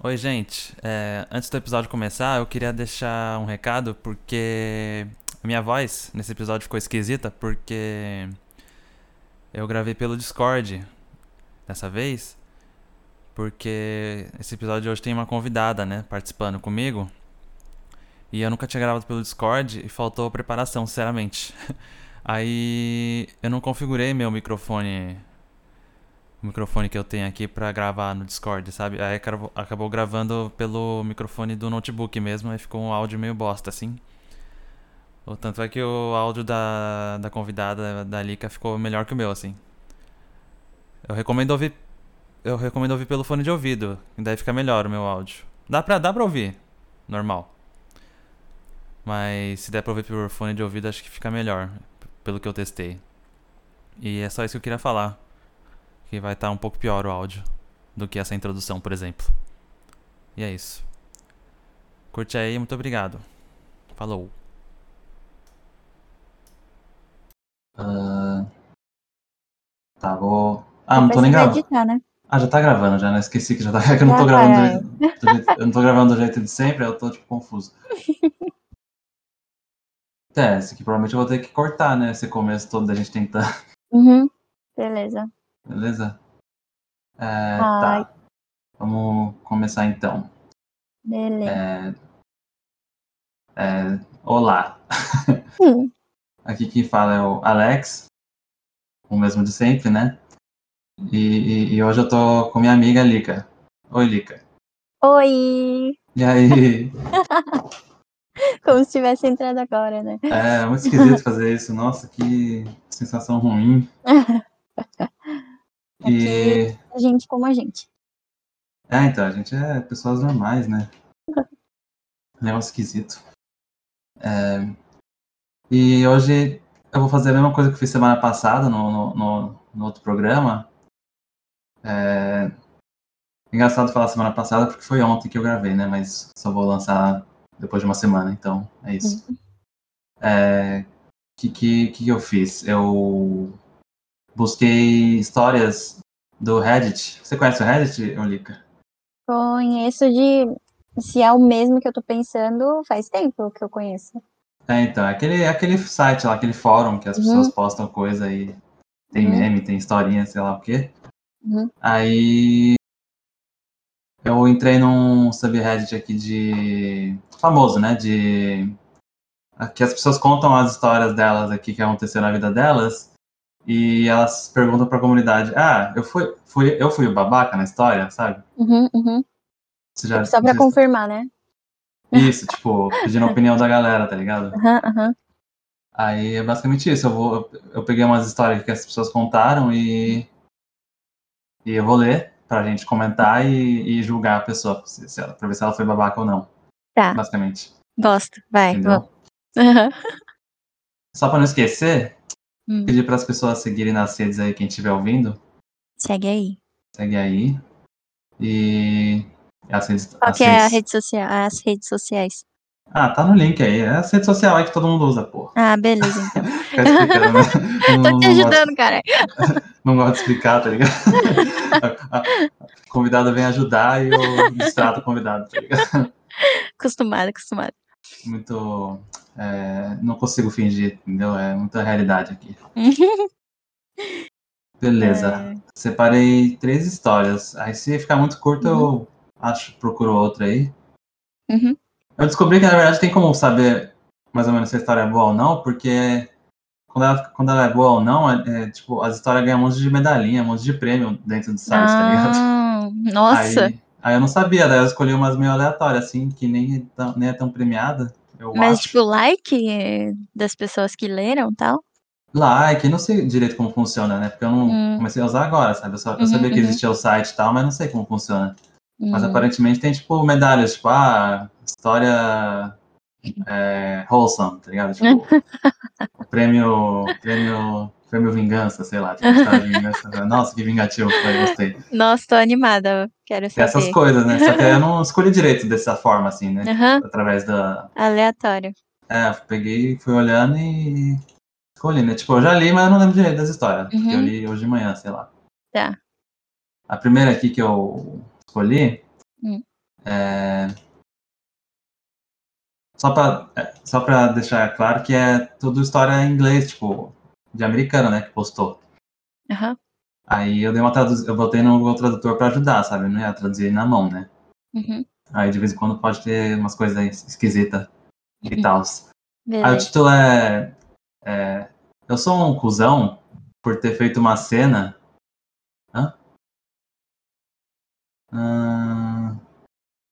Oi, gente. É, antes do episódio começar, eu queria deixar um recado porque a minha voz nesse episódio ficou esquisita porque eu gravei pelo Discord dessa vez. Porque esse episódio de hoje tem uma convidada, né, participando comigo. E eu nunca tinha gravado pelo Discord e faltou preparação, sinceramente. Aí eu não configurei meu microfone o microfone que eu tenho aqui pra gravar no Discord, sabe? Aí acabou, acabou gravando pelo microfone do notebook mesmo, aí ficou um áudio meio bosta, assim. O tanto é que o áudio da, da convidada da Lika ficou melhor que o meu, assim. Eu recomendo ouvir. Eu recomendo ouvir pelo fone de ouvido, daí fica melhor o meu áudio. Dá pra, dá pra ouvir, normal. Mas se der pra ouvir por fone de ouvido, acho que fica melhor, pelo que eu testei. E é só isso que eu queria falar que vai estar tá um pouco pior o áudio do que essa introdução, por exemplo. E é isso. Curte aí, muito obrigado. Falou. Uh, tá, vou. Ah, não tô nem gravando. Né? Ah, já tá gravando, já, né? Esqueci que já tá. É que eu não tô gravando do, jeito, do jeito, eu não tô gravando do jeito de sempre, eu tô tipo confuso. É, esse aqui provavelmente eu vou ter que cortar, né? Esse começo todo da gente tentar. Uhum. Beleza. Beleza? É, tá. Vamos começar então. Beleza. É, é, olá. Hum. Aqui quem fala é o Alex, o mesmo de sempre, né? E, e, e hoje eu tô com minha amiga Lica. Oi, Lica. Oi! E aí? Como se tivesse entrado agora, né? É, muito esquisito fazer isso. Nossa, que sensação ruim. E... a gente como a gente. É, então, a gente é pessoas normais, né? Negócio esquisito. É... E hoje eu vou fazer a mesma coisa que fiz semana passada no, no, no outro programa. É... Engraçado falar semana passada porque foi ontem que eu gravei, né? Mas só vou lançar depois de uma semana, então é isso. O uhum. é... que, que, que eu fiz? Eu busquei histórias do Reddit. Você conhece o Reddit, Olika? Conheço de. Se é o mesmo que eu tô pensando, faz tempo que eu conheço. É, então, é aquele, é aquele site lá, aquele fórum que as uhum. pessoas postam coisa aí. Tem uhum. meme, tem historinha, sei lá o quê. Uhum. Aí eu entrei num subreddit aqui de. famoso, né? De. Que as pessoas contam as histórias delas aqui que aconteceu na vida delas e elas perguntam para a comunidade: Ah, eu fui, fui, eu fui o babaca na história, sabe? Uhum, uhum. Já, Só para confirmar, né? Isso, tipo, pedindo a opinião da galera, tá ligado? Uhum. Aí é basicamente isso. Eu, vou, eu peguei umas histórias que as pessoas contaram e, e eu vou ler pra gente comentar e, e julgar a pessoa, se, se ela, pra ver se ela foi babaca ou não. Tá. Basicamente. Gosto, vai. Entendeu? Uhum. Só pra não esquecer, Hum. Pedir para as pessoas seguirem nas redes aí, quem estiver ouvindo. Segue aí. Segue aí. E. As redes, Qual as que redes... é a rede social, as redes sociais? Ah, tá no link aí. É a rede social aí que todo mundo usa, pô. Ah, beleza, então. né? não, Tô te ajudando, cara. não gosto de explicar, tá ligado? a convidada vem ajudar e eu distrato o convidado, tá ligado? Acostumado, acostumado. Muito é, não consigo fingir, entendeu? É muita realidade aqui. Beleza. É... Separei três histórias. Aí se ficar muito curto, uhum. eu acho procuro outra aí. Uhum. Eu descobri que na verdade tem como saber mais ou menos se a história é boa ou não, porque quando ela, quando ela é boa ou não, é, é, tipo, as histórias ganham um monte de medalhinha, um monte de prêmio dentro do site, ah, tá ligado? Ah, nossa! Aí, aí, eu não sabia, daí eu escolhi umas meio aleatórias, assim, que nem, é nem é tão premiada. Mas, acho. tipo, like das pessoas que leram tal? Like, não sei direito como funciona, né? Porque eu não hum. comecei a usar agora, sabe? Eu, só, eu uhum, sabia que uhum. existia o site e tal, mas não sei como funciona. Hum. Mas aparentemente tem, tipo, medalhas, tipo, ah, história é, wholesome, tá ligado? Tipo, prêmio, prêmio Prêmio Vingança, sei lá. Tipo, vingança. Nossa, que vingativo, eu gostei. Nossa, tô animada, quero saber. Essas coisas, né? Só que eu não escolhi direito dessa forma, assim, né? Uhum. Através da... Aleatório. É, peguei, fui olhando e escolhi, né? Tipo, eu já li, mas eu não lembro direito das histórias. Uhum. Eu li hoje de manhã, sei lá. Tá. A primeira aqui que eu escolhi, hum. É... Só pra, é, só pra deixar claro que é tudo história em inglês, tipo, de americano, né, que postou. Aham. Aí eu dei uma traduz... eu botei no Google Tradutor pra ajudar, sabe? Não ia traduzir na mão, né? Uhum. Aí de vez em quando pode ter umas coisas aí esquisitas e tal. Aí o título é, é, Eu sou um cuzão por ter feito uma cena. Hã? Ah,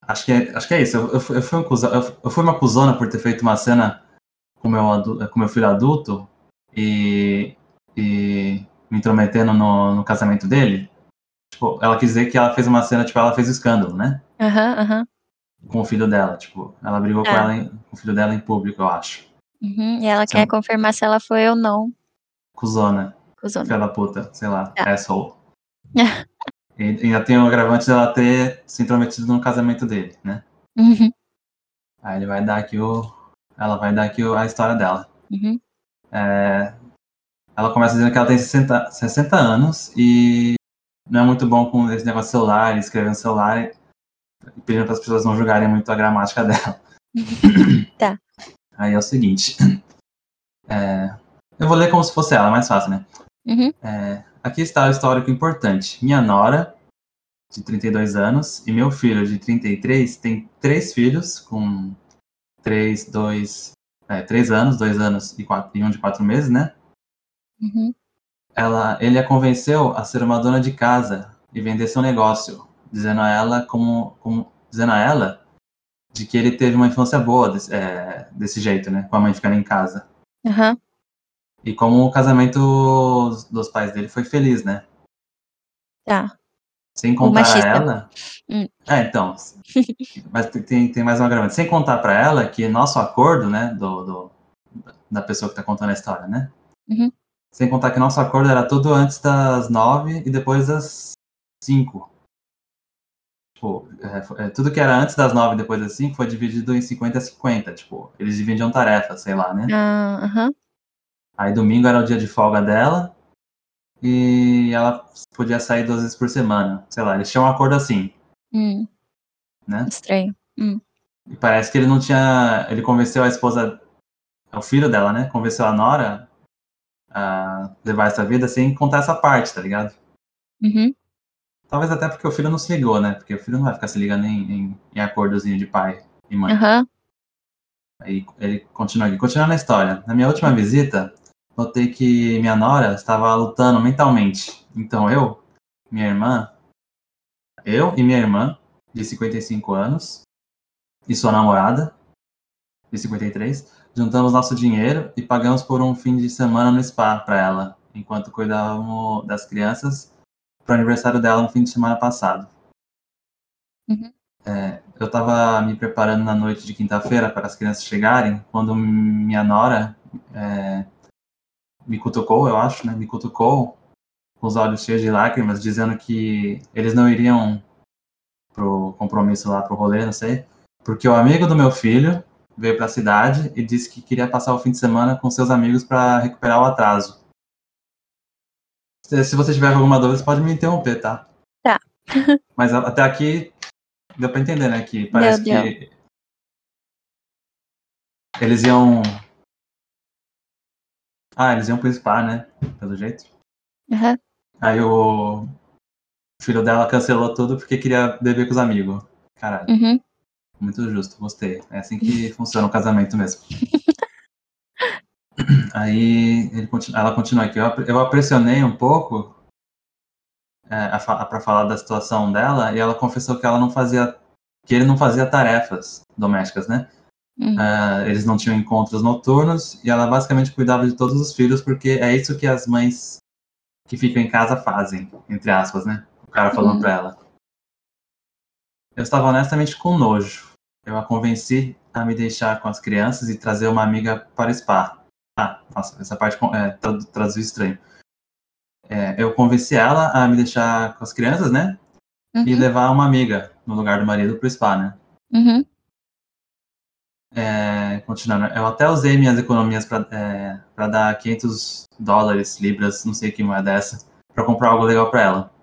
acho, que é, acho que é isso. Eu, eu, fui- eu fui um eu, eu fui uma cuzona por ter feito uma cena com meu, com meu filho adulto e, e me intrometendo no, no casamento dele. Tipo, ela quis dizer que ela fez uma cena, tipo, ela fez o escândalo, né? Aham, aham. Com o filho dela. Tipo, ela brigou com, Ah. ela em- com o filho dela em público, eu acho. Uhum. E ela Sim. quer confirmar se ela foi ou não Cuzona. cuzona. Filha da puta, sei lá, Ah. asshole. e ainda tem o agravante dela ter se intrometido no casamento dele, né? Uhum. Aí ele vai dar aqui o. Ela vai dar aqui o- a história dela. Uhum. É, ela começa dizendo que ela tem 60, 60 anos e não é muito bom com esse negócio de celular, escrever no celular e pedindo para as pessoas não julgarem muito a gramática dela. Tá. Aí é o seguinte. é, eu vou ler como se fosse ela, mais fácil, né? Uhum. É, aqui está o histórico importante. Minha nora, de 32 anos, e meu filho, de 33, tem três filhos, com 3, 2, é, 3 anos, 2 anos e, quatro, e um de 4 meses, né? Uhum. Ela, ele a convenceu a ser uma dona de casa e vender seu negócio, dizendo a ela como, como dizendo a ela de que ele teve uma infância boa desse, é, desse jeito, né? Com a mãe ficando em casa. Aham. E como o casamento dos pais dele foi feliz, né? Tá. Sem contar a machista. ela. Hum. É, então. mas tem- tem, mais um agravante. Sem contar pra ela que nosso acordo, né? Do, do- da pessoa que tá contando a história, né? Uhum. Sem contar que nosso acordo era tudo antes das nove e depois das cinco. Tipo, é, é, tudo que era antes das nove e depois das cinco foi dividido em 50 a 50. Tipo, eles dividiam tarefas, sei lá, né? Ah, Aham. Aí domingo era o dia de folga dela e ela podia sair duas vezes por semana. Sei lá, eles tinham um acordo assim, Hum, né? estranho. E parece que ele não tinha. Ele convenceu a esposa, o filho dela, né? Convenceu a Nora a levar essa vida sem contar essa parte, tá ligado? Uhum. Talvez até porque o filho não se ligou, né? Porque o filho não vai ficar se ligando em, em, em acordozinho de pai e mãe. Aham. Aí ele continua aqui. Continuando a história. Na minha última visita, notei que minha nora estava lutando mentalmente. Então eu, minha irmã, eu e minha irmã, de 55 anos, e sua namorada, de 53, juntamos nosso dinheiro e pagamos por um fim de semana no spa para ela, enquanto cuidávamos das crianças para o aniversário dela no fim de semana passado. Uhum. É, eu estava me preparando na noite de quinta-feira para as crianças chegarem, quando minha nora é, me cutucou, eu acho, né? Me cutucou com os olhos cheios de lágrimas, dizendo que eles não iriam pro compromisso lá, pro rolê, não sei, porque o amigo do meu filho veio para a cidade e disse que queria passar o fim de semana com seus amigos para recuperar o atraso. Se, você tiver alguma dúvida, você pode me interromper, tá? Tá. Mas até aqui deu para entender, né? Que parece Deu, que eles iam. Ah, eles iam pro spa, né? Pelo jeito. Aham. Aí o filho dela cancelou tudo porque queria beber com os amigos. Caralho, Uhum. muito justo, gostei. É assim que funciona o casamento mesmo. Aí continua- ela continua aqui. Eu, eu a pressionei um pouco é, para falar da situação dela e ela confessou que ela não fazia, que ele não fazia tarefas domésticas, né? Uhum. Ah, eles não tinham encontros noturnos e ela basicamente cuidava de todos os filhos porque é isso que as mães que ficam em casa fazem, entre aspas, né? O cara falando Uhum. pra ela. Eu estava honestamente com nojo. Eu a convenci a me deixar com as crianças e trazer uma amiga para o spa. Ah, nossa, essa parte é, tradu- traduziu estranho. É, eu convenci ela a me deixar com as crianças, né? E Uhum. levar uma amiga no lugar do marido pro spa, né? Uhum. É, continuando, eu até usei minhas economias para dar 500 dólares, libras, não sei que moeda é essa, para comprar algo legal para ela.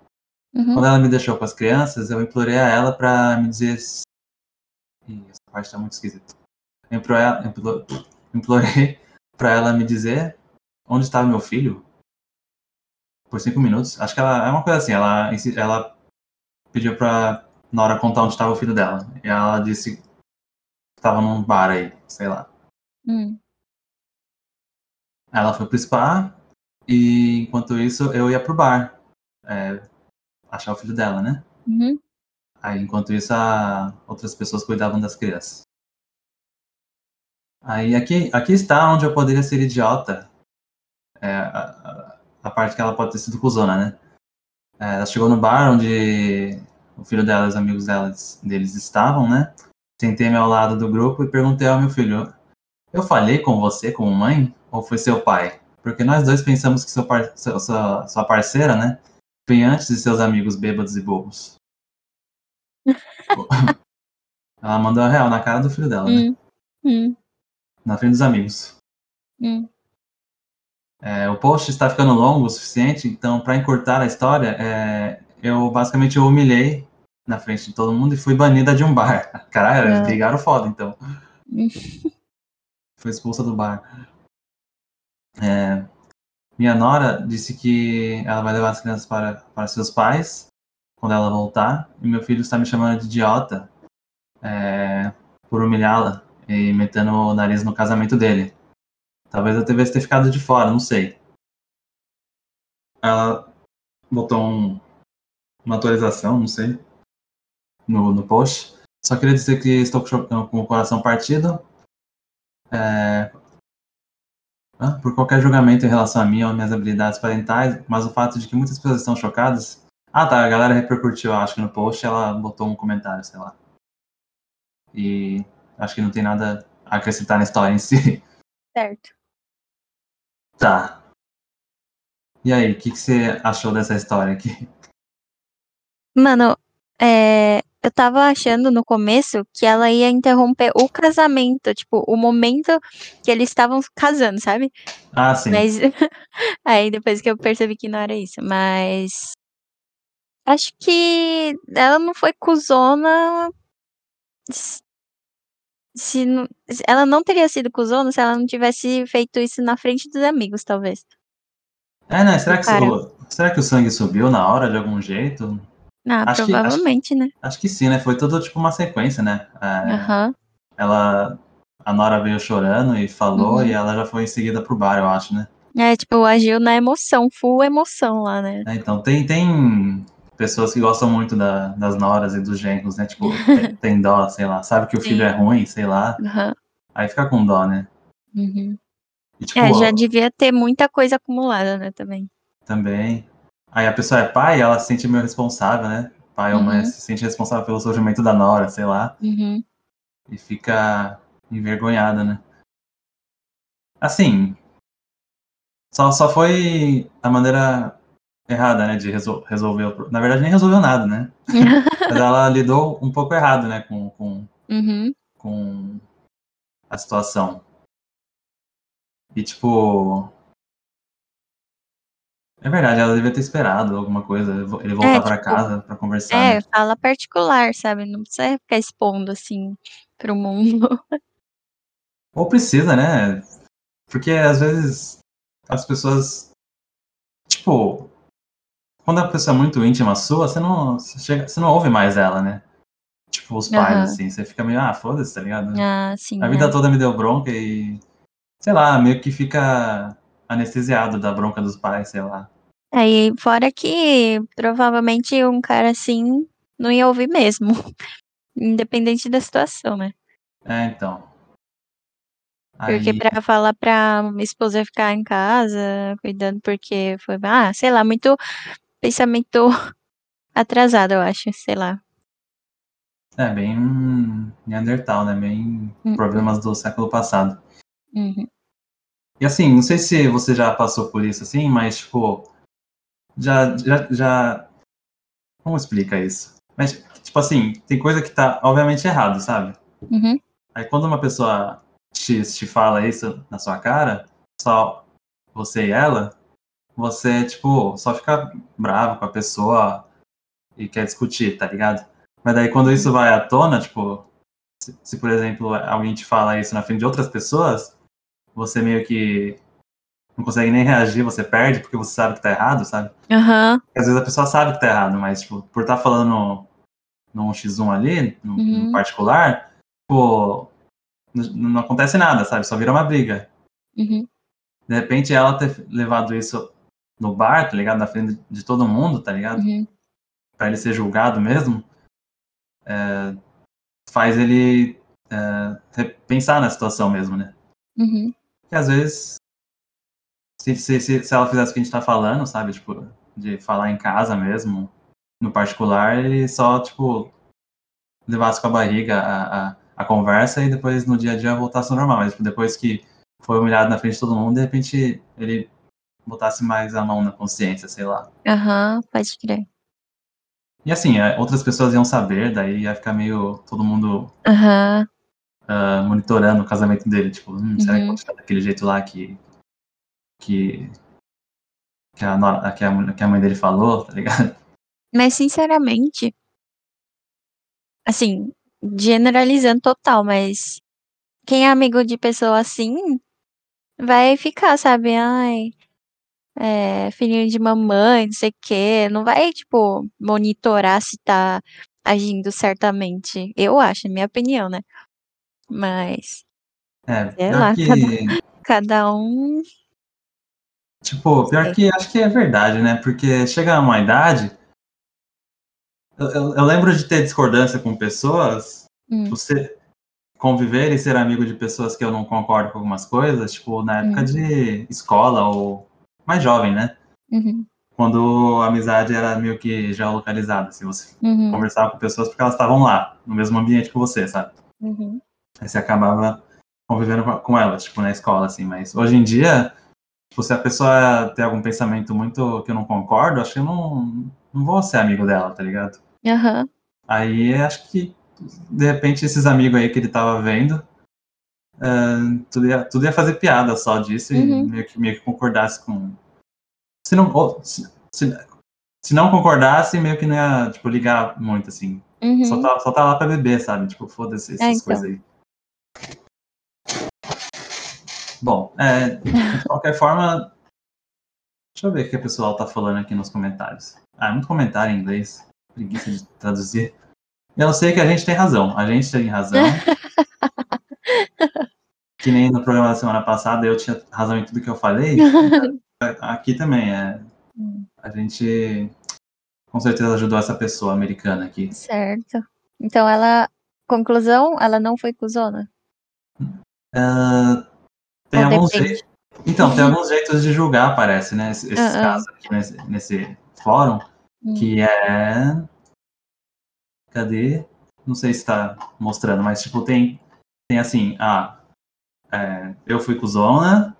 Uhum. Quando ela me deixou com as crianças, eu implorei a ela para me dizer E essa parte tá muito esquisita. Eu implorei pra ela me dizer onde estava meu filho por cinco minutos. Acho que ela é uma coisa assim, ela, ela pediu pra na hora contar onde estava o filho dela. E ela disse estava num bar aí, sei lá. Hum. Ela foi pro spa e enquanto isso eu ia pro bar. é, achar o filho dela, né? Uhum. Aí enquanto isso a, outras pessoas cuidavam das crianças. Aí aqui, aqui está onde eu poderia ser idiota. É, a, a- parte que ela pode ter sido cuzona, né? É, ela chegou no bar onde o filho dela e os amigos delas, deles estavam, né? Sentei-me ao lado do grupo e perguntei ao meu filho: Eu falei com você como mãe ou foi seu pai? Porque nós dois pensamos que seu par, seu- sua, sua parceira, né? Vem antes de seus amigos bêbados e bobos. Ela mandou a real na cara do filho dela, né? Hum. Hum. Na frente dos amigos. Hum. É, o post está ficando longo o suficiente, então, para encurtar a história, é, eu basicamente eu humilhei na frente de todo mundo e fui banida de um bar. Caralho, eles Ah. brigaram foda, então. Foi expulsa do bar. É, minha nora disse que ela vai levar as crianças para, para seus pais quando ela voltar, e meu filho está me chamando de idiota é, por humilhá-la e metendo o nariz no casamento dele. Talvez eu devesse ter ficado de fora, não sei. Ela botou um- uma atualização, não sei, no, no post. Só queria dizer que estou com, o coração partido. É, ah, por qualquer julgamento em relação a mim ou minhas habilidades parentais, mas o fato de que muitas pessoas estão chocadas. Ah, tá, a galera repercutiu, acho que no post ela botou um comentário, sei lá. E acho que não tem nada a acrescentar na história em si. Certo. Tá. E aí, o que, que você achou dessa história aqui? Mano, é, eu tava achando no começo que ela ia interromper o casamento, tipo, o momento que eles estavam casando, sabe? Ah, sim. Mas aí depois que eu percebi que não era isso, mas acho que ela não foi cuzona. Se, não- ela não teria sido cuzona se ela não tivesse feito isso na frente dos amigos, talvez. É, né? Será que, o, será que o sangue subiu na hora de algum jeito? Ah, Acho que- provavelmente, né? Acho que sim, né? Foi tudo tipo uma sequência, né? É, Aham. Ela. A Nora veio chorando e falou, Uhum. e ela já foi em seguida pro bar, eu acho, né? É, tipo, agiu na emoção, full emoção lá, né? É, então, tem, tem pessoas que gostam muito da- das noras e dos genros, né? Tipo, tem, tem dó, sei lá. Sabe que o filho Sim. é ruim, sei lá. Aham. Aí fica com dó, né? Uhum. E, tipo, É, já devia ter muita coisa acumulada, né, também. também. Aí a pessoa é pai, ela se sente meio responsável, né? Pai ou mãe Uhum. se sente responsável pelo surgimento da nora, sei lá. Uhum. E fica envergonhada, né? Assim. Só, só foi a maneira errada, né? De resol- resolver o Na verdade, nem resolveu nada, né? Mas ela lidou um pouco errado, né? Com, com, uhum. com a situação. E tipo. É verdade, ela devia ter esperado alguma coisa, ele voltar pra tipo, casa pra conversar. É, né? fala particular, sabe? Não precisa ficar expondo assim pro mundo. Ou precisa, né? Porque às vezes as pessoas. Tipo. Quando a pessoa é muito íntima sua, você não, você chega, você não ouve mais ela, né? Tipo, os pais, Aham. assim. Você fica meio, ah, foda-se, tá ligado? Ah, sim. A é. vida toda me deu bronca e. Sei lá, meio que fica anestesiado da bronca dos pais, sei lá. Aí, fora que provavelmente um cara assim não ia ouvir mesmo. Independente da situação, né? É, então. Porque Aí, pra falar pra minha esposa ficar em casa, cuidando, porque foi, ah, sei lá, muito pensamento atrasado, eu acho, sei lá. é bem Neandertal, né? Bem Hum. problemas do século passado. Uhum. E assim, não sei se você já passou por isso assim, mas tipo, já, já, já, como explica isso? Mas tipo assim, tem coisa que tá obviamente errado, sabe? Uhum. Aí quando uma pessoa te, te fala isso na sua cara, só você e ela, você tipo só fica bravo com a pessoa e quer discutir, tá ligado? Mas daí quando isso vai à tona, tipo, se, se, por exemplo, alguém te fala isso na frente de outras pessoas, você meio que não consegue nem reagir, você perde porque você sabe que tá errado, sabe? Aham. Às vezes a pessoa sabe que tá errado, mas, tipo, por estar tá falando num X1 ali, no, Uhum. no particular, pô, não, não acontece nada, sabe? Só vira uma briga. Uhum. De repente ela ter levado isso no bar, tá ligado? Na frente de todo mundo, tá ligado? Uhum. Pra ele ser julgado mesmo, é, faz ele é, repensar na situação mesmo, né? Uhum. Que às vezes, se, se, se, se ela fizesse o que a gente tá falando, sabe? Tipo, de falar em casa mesmo, no particular, ele só, tipo, levasse com a barriga a, a, a conversa e depois no dia a dia voltasse ao normal. Mas tipo, depois que foi humilhado na frente de todo mundo, de repente ele botasse mais a mão na consciência, sei lá. Aham, pode crer. E assim, é, outras pessoas iam saber, daí ia ficar meio todo mundo Aham. ah, monitorando o casamento dele, tipo, hum, será que Uhum. pode ficar daquele jeito lá que que que a, que a, que a mãe dele falou, tá ligado? Mas, sinceramente, assim, generalizando total, mas quem é amigo de pessoa assim vai ficar, sabe? Ai, é, filhinho de mamãe, não sei o quê. Não vai, tipo, monitorar se tá agindo certamente. Eu acho, minha opinião, né? Mas, É, Sei lá, que, cada um. Tipo, pior que acho que é verdade, né? Porque chega uma idade, eu, eu- eu lembro de ter discordância com pessoas, Hum, ser- conviver e ser amigo de pessoas que eu não concordo com algumas coisas, tipo, na época Hum. de escola ou mais jovem, né? uhum, Quando a amizade era meio que já localizada, se você uhum, conversava com pessoas porque elas estavam lá, no mesmo ambiente que você, sabe? uhum. Aí você acabava convivendo com elas, tipo, na escola, assim. Mas hoje em dia, tipo, se a pessoa tem algum pensamento muito que eu não concordo, acho que eu não, não vou ser amigo dela, tá ligado? Aham. Aí acho que, de repente, esses amigos aí que ele tava vendo, ah, tudo, ia, tudo ia fazer piada só disso Uhum. e meio que, meio que concordasse com. Se não, ou, se, se, se não concordasse, meio que não ia, tipo, ligar muito, assim. Uhum. Só, tá, só tá lá pra beber, sabe? Tipo, foda-se essas É, então. coisas aí. Bom, é, de qualquer forma, deixa eu ver o que o pessoal tá falando aqui nos comentários. Ah, é muito comentário em inglês. Preguiça de traduzir. Eu sei que a gente tem razão. A gente tem razão. que nem no programa da semana passada eu tinha razão em tudo que eu falei. Aqui também é. Hum. A gente com certeza ajudou essa pessoa americana aqui. Certo. Então ela. Conclusão, ela não foi cuzona. Ah, tem Ou alguns jeitos. Então, tem alguns jeitos de julgar, parece, né? Esses casos aqui nesse, nesse fórum, que é. Cadê? Não sei se tá mostrando, mas tipo, tem, tem assim, ah, é, eu fui cuzona,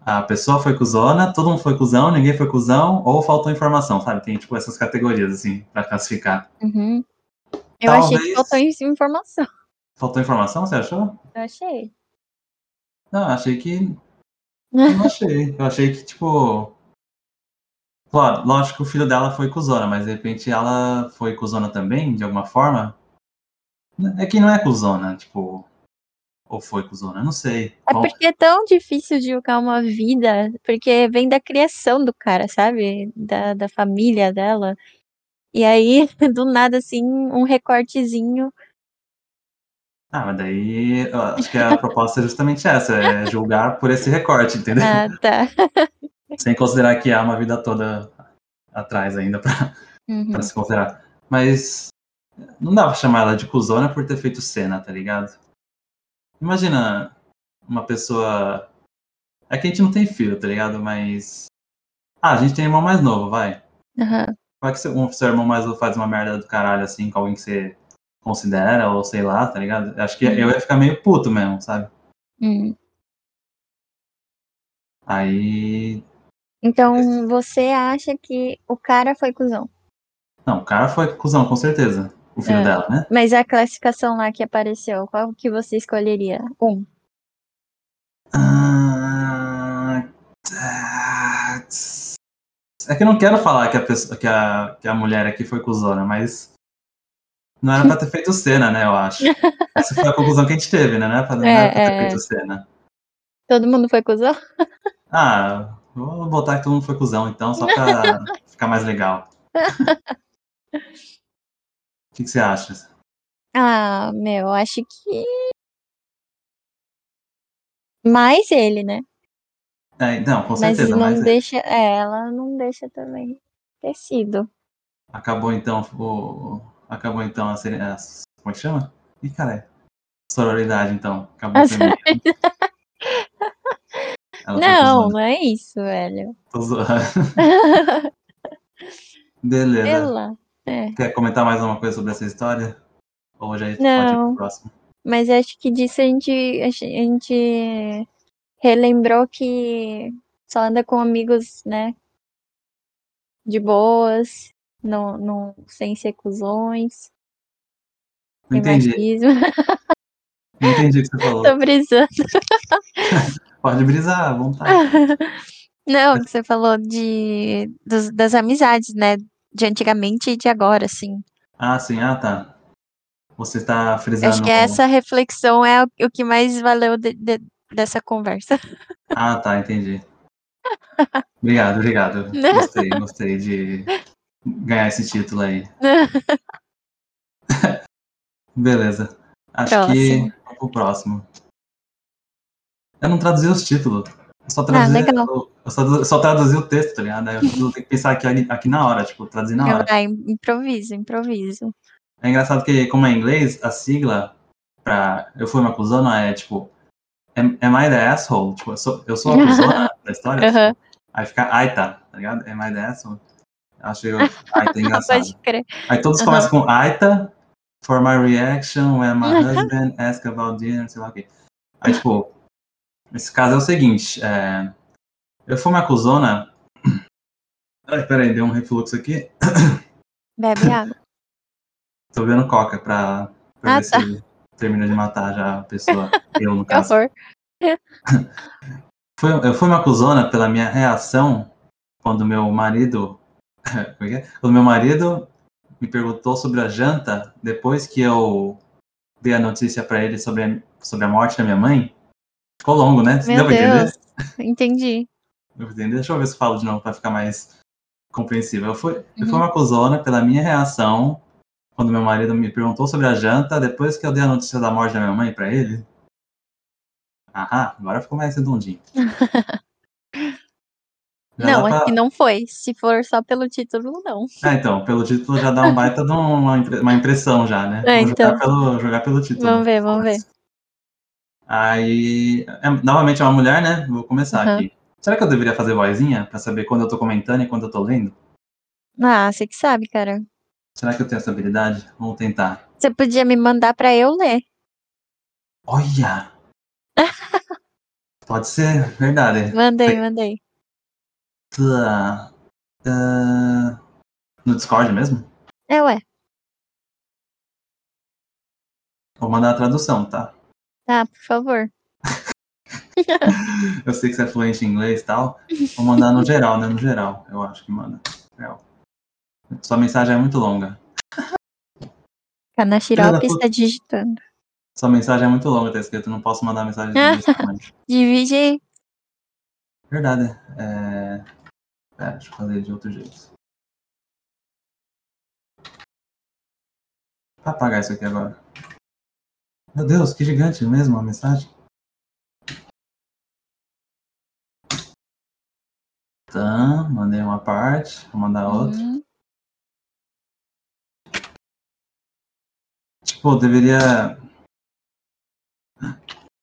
a pessoa foi cuzona, todo mundo foi cuzão, ninguém foi cuzão, ou faltou informação, sabe? Tem tipo essas categorias, assim, pra classificar. Uhum. Eu achei Talvez- que faltou in- informação. Faltou informação, você achou? Eu achei. Não, achei que. Não achei. Eu achei que, tipo. Claro, lógico que o filho dela foi cuzona, mas de repente ela foi cuzona também, de alguma forma. É que não é cuzona, tipo. Ou foi cuzona, não sei. É Bom, porque é tão difícil de julgar uma vida, porque vem da criação do cara, sabe? Da, da família dela. E aí, do nada, assim, um recortezinho. Ah, mas daí eu acho que a proposta é justamente essa, é julgar por esse recorte, entendeu? Ah, tá. Sem considerar que há uma vida toda atrás ainda pra, Uhum. se considerar. Mas não dá pra chamar ela de cuzona por ter feito cena, tá ligado? Imagina uma pessoa. É que a gente não tem filho, tá ligado? Mas. Ah, a gente tem irmão mais novo, vai. Aham. Vai que seu, um, seu irmão mais novo faz uma merda do caralho assim com alguém que você considera, ou sei lá, tá ligado? Acho que Uhum. eu ia ficar meio puto mesmo, sabe? Hum. Aí. Então, você acha que o cara foi cuzão? Não, o cara foi cuzão, com certeza. O filho É. dela, né? Mas a classificação lá que apareceu, qual que você escolheria? Um. Ah. É que eu não quero falar que a, pessoa, que a, que a mulher aqui foi cuzona, mas Não era pra ter feito cena, né, eu acho. Essa foi a conclusão que a gente teve, né? Não era pra, não era pra ter É, é. feito cena. Todo mundo foi cuzão? Ah, vou botar que todo mundo foi cuzão, então, só pra ficar mais legal. O que, que você acha? Ah, meu, acho que. Mais ele, né? É, não, com Mas certeza, não mas, é. deixa. É, ela não deixa também ter sido. acabou então o. Acabou então a, a Como é que chama? Ih, cara, sororidade, então. Acabou A foi Não, não é isso, velho. Tô zoando. Beleza. Ela. É. Quer comentar mais alguma coisa sobre essa história? Ou já pode ir Não. pro próximo? Mas acho que disso a gente, a gente relembrou que só anda com amigos, né? De boas, não, não, sem sem entendi. Não entendi o que você falou. Tô brisando. Pode brisar, à vontade. Não, você falou de, dos- das amizades, né? De antigamente e de agora, assim. Ah, sim, ah, tá. Você está frisando. Acho que essa reflexão é o, que mais valeu de- de- dessa conversa. Ah, tá, entendi. Obrigado, obrigado. Gostei, gostei de ganhar esse título aí. Beleza. Acho Próximo. que vamos pro próximo. Eu não traduzi os títulos. Eu só traduzi, Ah, eu, eu só, eu só traduzi o texto, tá ligado? Eu tenho que pensar aqui, aqui na hora, tipo, traduzir na hora. Vai, improviso, improviso. É engraçado que, como é em inglês, a sigla pra Eu Fui Uma Cuzona é tipo Am, am I the asshole? Tipo, eu sou, eu sou a cuzona da história? Aham. Aí fica Aita, tá ligado? Am I the asshole? Acho eu, Aita engraçado. Pode crer. Aí todos Aham. começam com Aita, for my reaction when my husband ask about dinner, sei lá o quê. Aí, tipo, esse caso é o seguinte, é, eu fui uma cuzona... Ai, peraí, deu um refluxo aqui. Bebe água. Tô vendo coca pra, pra Ah, ver tá. se termina de matar já a pessoa, eu no caso. Foi, eu fui uma cuzona pela minha reação quando meu marido. É é? Quando meu marido me perguntou sobre a janta depois que eu dei a notícia pra ele sobre a, sobre a morte da minha mãe. Ficou longo, né? Meu Deu? Deus. Entendi. Deixa eu ver se eu falo de novo pra ficar mais compreensível. Eu fui, eu fui Uhum. uma cuzona pela minha reação quando meu marido me perguntou sobre a janta depois que eu dei a notícia da morte da minha mãe pra ele. Aham, agora ficou mais redondinho. Não, pra- aqui não foi. Se for só pelo título, não. Ah, então, pelo título já dá um baita de uma, uma impressão já, né? É, Vou então. jogar, pelo, jogar pelo título. Vamos ver, vamos ver. Aí, é, novamente é uma mulher, né? Vou começar Aham. aqui. Será que eu deveria fazer vozinha pra saber quando eu tô comentando e quando eu tô lendo? Ah, você que sabe, cara. Será que eu tenho essa habilidade? Vamos tentar. Você podia me mandar pra eu ler. Olha! Pode ser, verdade. Mandei, mandei. Tá. Ah, no Discord mesmo? É, ué. Vou mandar a tradução, tá? Tá, por favor. Eu sei que você é fluente em inglês e tal. Vou mandar no geral, né? No geral, eu acho que manda. Geral. Sua mensagem é muito longa. Da está digitando. Sua mensagem é muito longa, tá escrito. Não posso mandar mensagem tamanho. Divide aí. Verdade. É... Pera, deixa eu fazer de outro jeito. Vou apagar isso aqui agora. Meu Deus, que gigante mesmo a mensagem. Tá, mandei uma parte, vou mandar outra. Uhum. Tipo, deveria.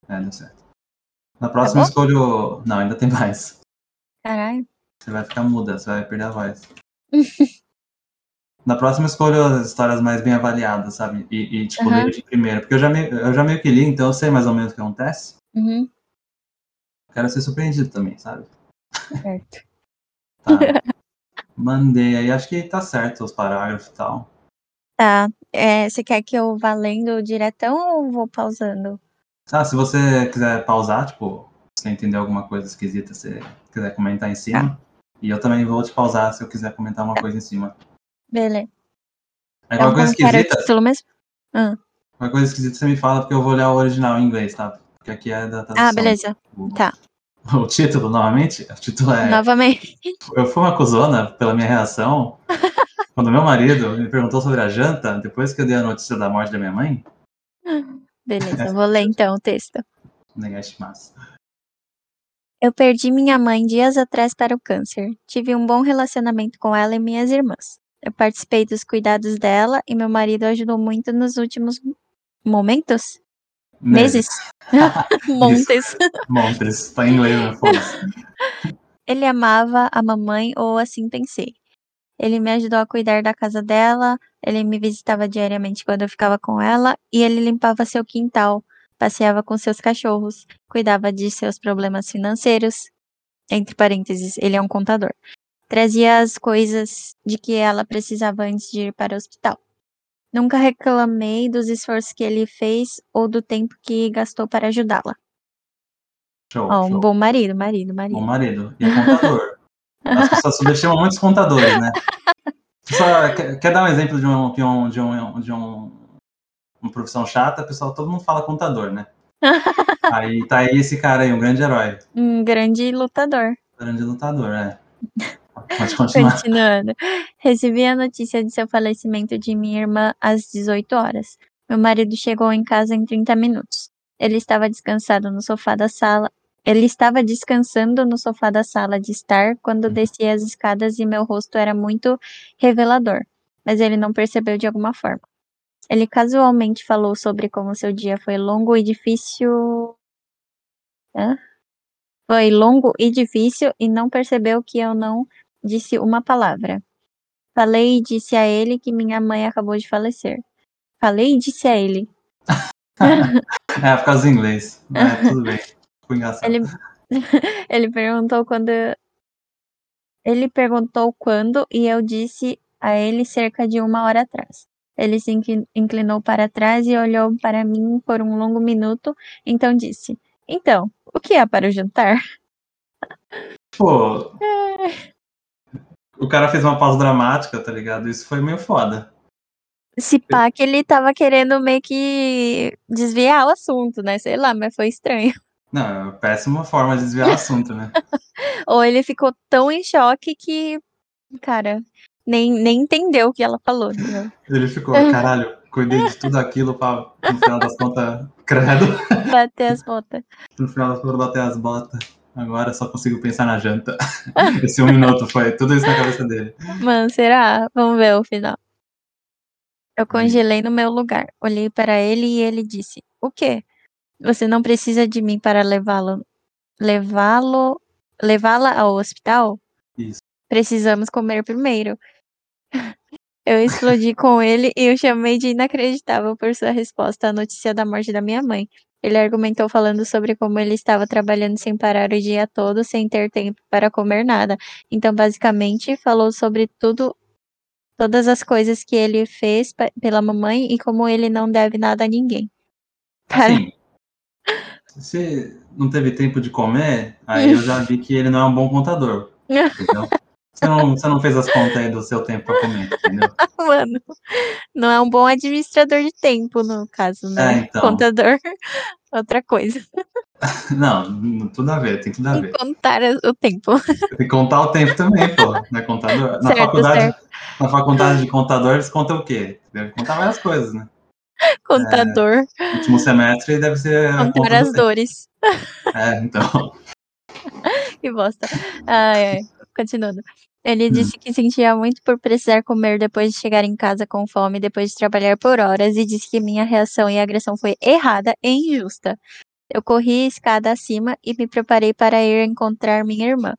É, deu certo. Na próxima bom? escolho. Não, ainda tem mais. Caralho. Você vai ficar muda, você vai perder a voz. Na próxima escolho as histórias mais bem avaliadas, sabe? E, e, tipo, Aham. leio de primeira. Porque eu já, meio, eu já meio que li, então eu sei mais ou menos o que acontece. Uhum. Quero ser surpreendido também, sabe? Certo. Tá. Mandei aí, acho que tá certo os parágrafos e tal. Tá. É, você quer que eu vá lendo diretão ou vou pausando? Ah, se você quiser pausar, tipo, se você entender alguma coisa esquisita, se quiser comentar em cima. E eu também vou te pausar se eu quiser comentar uma coisa em cima. Beleza. Então, qualquer coisa esquisita, título mesmo? Ah, qualquer coisa esquisita você me fala porque eu vou olhar o original em inglês, tá? Porque aqui é da tradução. ah beleza. O- Tá. O título, novamente? O título é Novamente. Eu fui uma cuzona pela minha reação quando meu marido me perguntou sobre a janta depois que eu dei a notícia da morte da minha mãe. Beleza, eu vou ler então o texto. Negashimasu. Eu perdi minha mãe dias atrás para o câncer. Tive um bom relacionamento com ela e minhas irmãs. Eu participei dos cuidados dela e meu marido ajudou muito nos últimos momentos? Meses? Montes. Montes. Tá em inglês, né? Ele amava a mamãe, ou assim pensei. Ele me ajudou a cuidar da casa dela, ele me visitava diariamente quando eu ficava com ela, e ele limpava seu quintal, passeava com seus cachorros, cuidava de seus problemas financeiros. Entre parênteses, ele é um contador. Trazia as coisas de que ela precisava antes de ir para o hospital. Nunca reclamei dos esforços que ele fez ou do tempo que gastou para ajudá-la. Show, um show. bom marido, marido, marido. Bom marido. E é contador. As pessoas subestimam muitos contadores, né? Só, quer, quer dar um exemplo de um, de um, de um, de um uma profissão chata? Pessoal, todo mundo fala contador, né? Aí tá aí esse cara aí, um grande herói. Um grande lutador. Grande lutador, é. Pode continuar. Continuando. Recebi a notícia de seu falecimento de minha irmã às 18 horas. Meu marido chegou em casa em 30 minutos. Ele estava descansado no sofá da sala. Ele estava descansando no sofá da sala de estar quando desci as escadas e meu rosto era muito revelador, mas ele não percebeu de alguma forma. Ele casualmente falou sobre como seu dia foi longo e difícil. Hã? Foi longo e difícil e não percebeu que eu não disse uma palavra. Falei e disse a ele que minha mãe acabou de falecer. Falei e disse a ele. É, por causa do inglês. É, tudo bem. Ficou engraçado. Ele, ele perguntou quando. Ele perguntou quando e eu disse a ele cerca de uma hora atrás. Ele se inclin- inclinou para trás e olhou para mim por um longo minuto, então disse: Então, o que há para o jantar? Pô. O cara fez uma pausa dramática, tá ligado? Isso foi meio foda. Se pá que ele tava querendo meio que desviar o assunto, né? Sei lá, mas foi estranho. Não, é péssima forma de desviar o assunto, né? Ou ele ficou tão em choque que, cara, nem, nem entendeu o que ela falou? Ele ficou, caralho, cuidei de tudo aquilo pra, no final das contas, credo. Bater as botas. No final das contas, bater as botas. Agora só consigo pensar na janta. Esse um minuto foi tudo isso na cabeça dele. Mano, será? Vamos ver o final. Eu congelei no meu lugar. Olhei para ele e ele disse: O quê? Você não precisa de mim para levá-lo. Levá-lo. Levá-la ao hospital? Isso. Precisamos comer primeiro. Eu explodi com ele e o chamei de inacreditável por sua resposta à notícia da morte da minha mãe. Ele argumentou falando sobre como ele estava trabalhando sem parar o dia todo, sem ter tempo para comer nada. Então, basicamente, falou sobre tudo, todas as coisas que ele fez pe- pela mamãe e como ele não deve nada a ninguém. Cara, Assim, se não teve tempo de comer, aí eu já vi que ele não é um bom contador. Entendeu? Você não, você não fez as contas aí do seu tempo pra comer, entendeu? mano, não é um bom administrador de tempo, no caso, né? É, então. Contador, outra coisa. Não, tudo a ver, tem tudo a ver. Contar o tempo. Tem que contar o tempo também, pô. Não é contador? Na Certo, faculdade, certo. na faculdade de contador, eles contam o quê? Deve contar várias coisas, né? Contador, No último semestre deve ser contar conta as do dores. É, então. Que bosta. Ai, ai. Continuando. Ele Hum. disse que sentia muito por precisar comer depois de chegar em casa com fome, depois de trabalhar por horas, e disse que minha reação e agressão foi errada e injusta. Eu corri a escada acima e me preparei para ir encontrar minha irmã.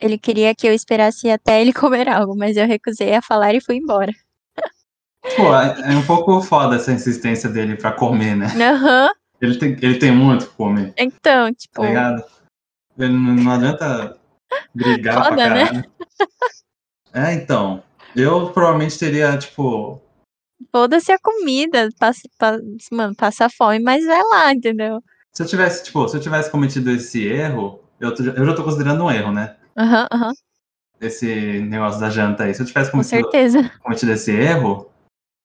Ele queria que eu esperasse até ele comer algo, mas eu recusei a falar e fui embora. Pô, é é um pouco foda essa insistência dele pra comer, né? Aham. Ele tem, ele tem muito que comer, Então, tipo, tá ligado? Ele não, não adianta brigar Foda, pra né? É, então. Eu provavelmente teria, tipo. foda-se a comida. Passa, pa- mano, passa fome, mas vai lá, entendeu? Se eu tivesse, tipo, se eu tivesse cometido esse erro, eu, eu já tô considerando um erro, né? Aham, aham, Esse negócio da janta aí. Se eu tivesse com cometido, certeza. cometido esse erro,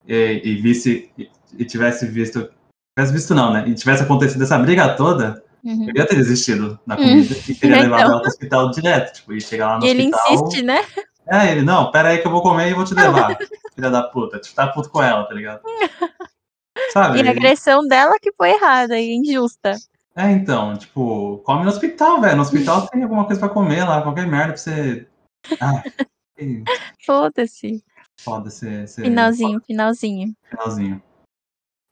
e, e visse e, e tivesse visto. Tivesse visto não, né? E tivesse acontecido essa briga toda, Uhum. eu ia ter desistido da comida e teria Então. levado ela pro hospital direto. Tipo, e chegar lá no E ele hospital. insiste, né? É, ele, não, pera aí que eu vou comer e vou te levar. filha da puta. Tipo, tá puto com ela, tá ligado? Sabe? E a agressão dela que foi errada e injusta. É, então, tipo, come no hospital, velho. No hospital tem alguma coisa pra comer lá, qualquer merda pra você. Ah, Foda-se. foda ser. ser Finalzinho, finalzinho.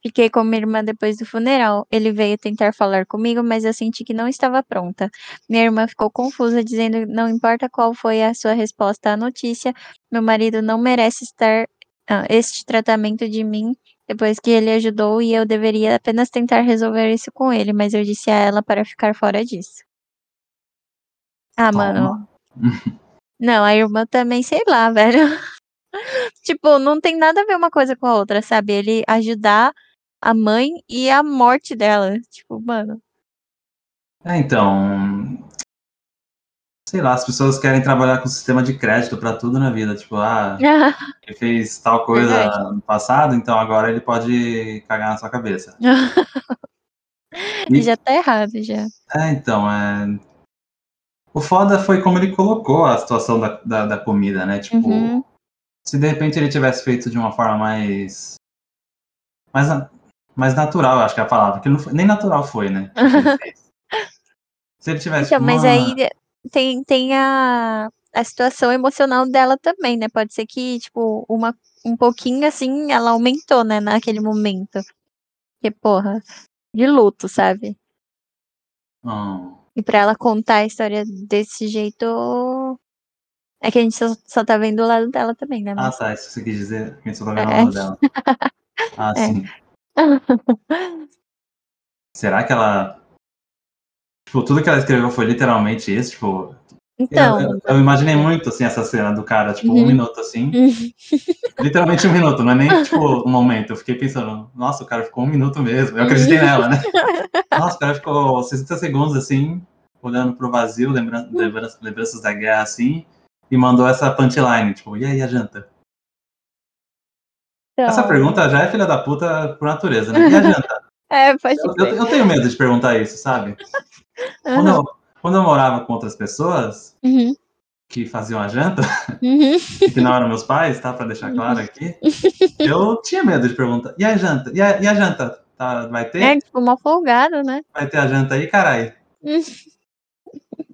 Fiquei com minha irmã depois do funeral. Ele veio tentar falar comigo, mas eu senti que não estava pronta. Minha irmã ficou confusa, dizendo não importa qual foi a sua resposta à notícia, meu marido não merece estar ah, este tratamento de mim depois que ele ajudou e eu deveria apenas tentar resolver isso com ele, mas eu disse a ela para ficar fora disso. Ah, mano. Não, a irmã também, sei lá, velho. tipo, não tem nada a ver uma coisa com a outra, sabe? Ele ajudar a mãe e a morte dela. Tipo, mano. É, então. Sei lá, as pessoas querem trabalhar com sistema de crédito pra tudo na vida. Tipo, ah, ele fez tal coisa Verdade. no passado, então agora ele pode cagar na sua cabeça. E- já tá errado, já. É, então, é. O foda foi como ele colocou a situação da, da, da comida, né? Tipo, Uhum. se de repente ele tivesse feito de uma forma mais. mais, mais natural, acho que é a palavra. Que foi, nem natural foi, né? que. Se ele tivesse. Então, mas aí tem, tem a, a situação emocional dela também, né? Pode ser que, tipo, uma, um pouquinho assim, ela aumentou, né, naquele momento. Porque, porra, de luto, sabe? Hum, E pra ela contar a história desse jeito. É que a gente só, só tá vendo o lado dela também, né? Ah, Mas... tá. Isso que você quis dizer. Que só tá vendo É. o nome dela. Ah, É. sim. Será que ela. Tipo, tudo que ela escreveu foi literalmente isso? Tipo, Então. eu, eu- eu imaginei muito, assim, essa cena do cara, tipo, um Uhum. minuto, assim. Literalmente um minuto, não é nem, tipo, um momento. Eu fiquei pensando, nossa, o cara ficou um minuto mesmo. Eu acreditei nela, né? Nossa, o cara ficou 60 segundos, assim, olhando pro vazio, lembran lembran lembranças da guerra, assim, e mandou essa punchline, tipo, e aí a janta? Essa Então, pergunta já é filha da puta por natureza, né? E a janta? É, pode Eu, eu- eu tenho medo de perguntar isso, sabe? Quando Aham. eu, quando eu morava com outras pessoas Uhum. que faziam a janta, Uhum. que não eram meus pais, tá? Pra deixar claro aqui, eu tinha medo de perguntar. E a janta? E a, e a janta? Tá, vai ter? É, tipo, uma folgada, né? Vai ter a janta aí, caralho? Hum.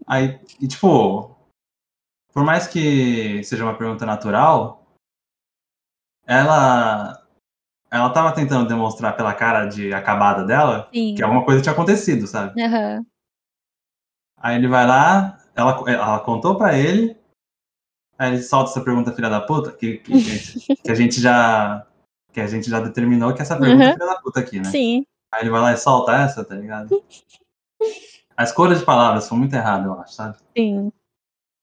Aí, e tipo, por mais que seja uma pergunta natural, ela ela tava tentando demonstrar pela cara de acabada dela Sim. que alguma coisa tinha acontecido, sabe? Aham. Aí ele vai lá, ela, ela contou pra ele, aí ele solta essa pergunta filha da puta, que, que, que a gente já que a gente já determinou que essa pergunta é Uhum. filha da puta aqui, né? Sim. Aí ele vai lá e solta essa, tá ligado? A escolha de palavras foi muito errada, eu acho, sabe? Sim.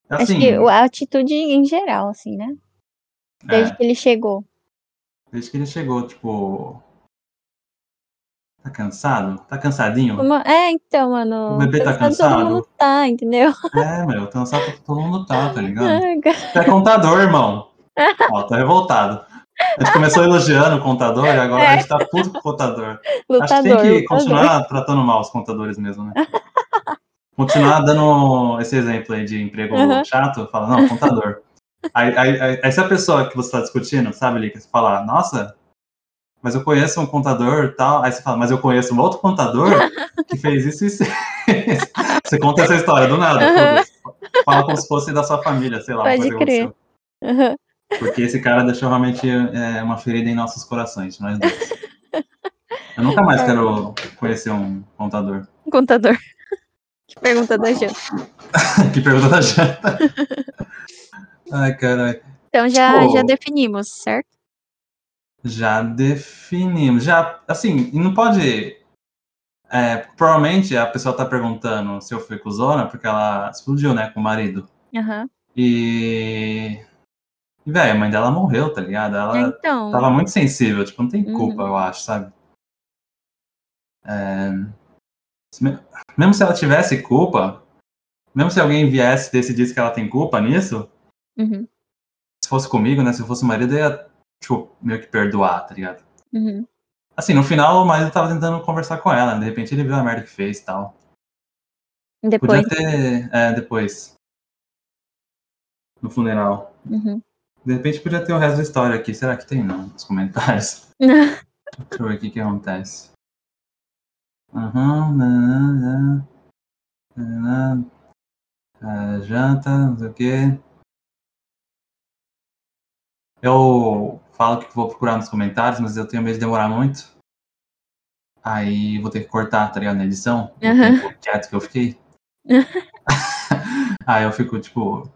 Acho Assim, que a atitude em geral, assim, né? Desde é, que ele chegou. Desde que ele chegou, tipo. Tá cansado? Tá cansadinho? Uma- É, então, mano. O bebê tá cansado cansado? Todo mundo tá, entendeu? É, meu, cansado todo mundo tá, tá ligado? Você é contador, irmão. Ó, tô revoltado. A gente começou elogiando o contador e agora a gente tá puto com o contador. Acho que Lutador. tem que lutador. continuar tratando mal os contadores mesmo, né? Continuar dando esse exemplo aí de emprego Uhum. chato, fala, não, contador. Aí, aí, aí, aí se a pessoa que você tá discutindo, sabe, Lica, você fala, nossa, mas eu conheço um contador e tal. Aí você fala, mas eu conheço um outro contador que fez isso e isso. Você conta essa história do nada. Uhum. Fala como se fosse da sua família, sei lá, Pode crer. Aham. Porque esse cara deixou realmente é, uma ferida em nossos corações, nós dois. Eu nunca mais quero conhecer um contador. Contador. Que pergunta da Jana. que pergunta da janta. Ai, caralho. Então já, Tipo- já definimos, certo? Já definimos. Já, assim, não pode. é, provavelmente a pessoa tá perguntando se eu fui cuzona porque ela explodiu, né, com o marido. Aham. E. E, velho, a mãe dela morreu, tá ligado? Ela Então. tava muito sensível, tipo, não tem Uhum. culpa, eu acho, sabe? É, Mesmo se ela tivesse culpa, mesmo se alguém viesse e decidisse que ela tem culpa nisso, Uhum. se fosse comigo, né? Se fosse o marido, eu ia tipo, meio que perdoar, tá ligado? Uhum. Assim, no final, o marido tava tentando conversar com ela, de repente ele viu a merda que fez e tal. Depois. Podia ter. É, depois. No funeral. Uhum. De repente podia ter o resto da história aqui. Será que tem não? Nos comentários. Deixa eu ver o que que acontece. Aham. nananã, nananã, ah, janta, não sei o quê. Eu falo que vou procurar nos comentários, mas eu tenho medo de demorar muito. Aí vou ter que cortar, tá ligado? Na edição. Tempo quieto que eu fiquei. Aí eu fico, tipo.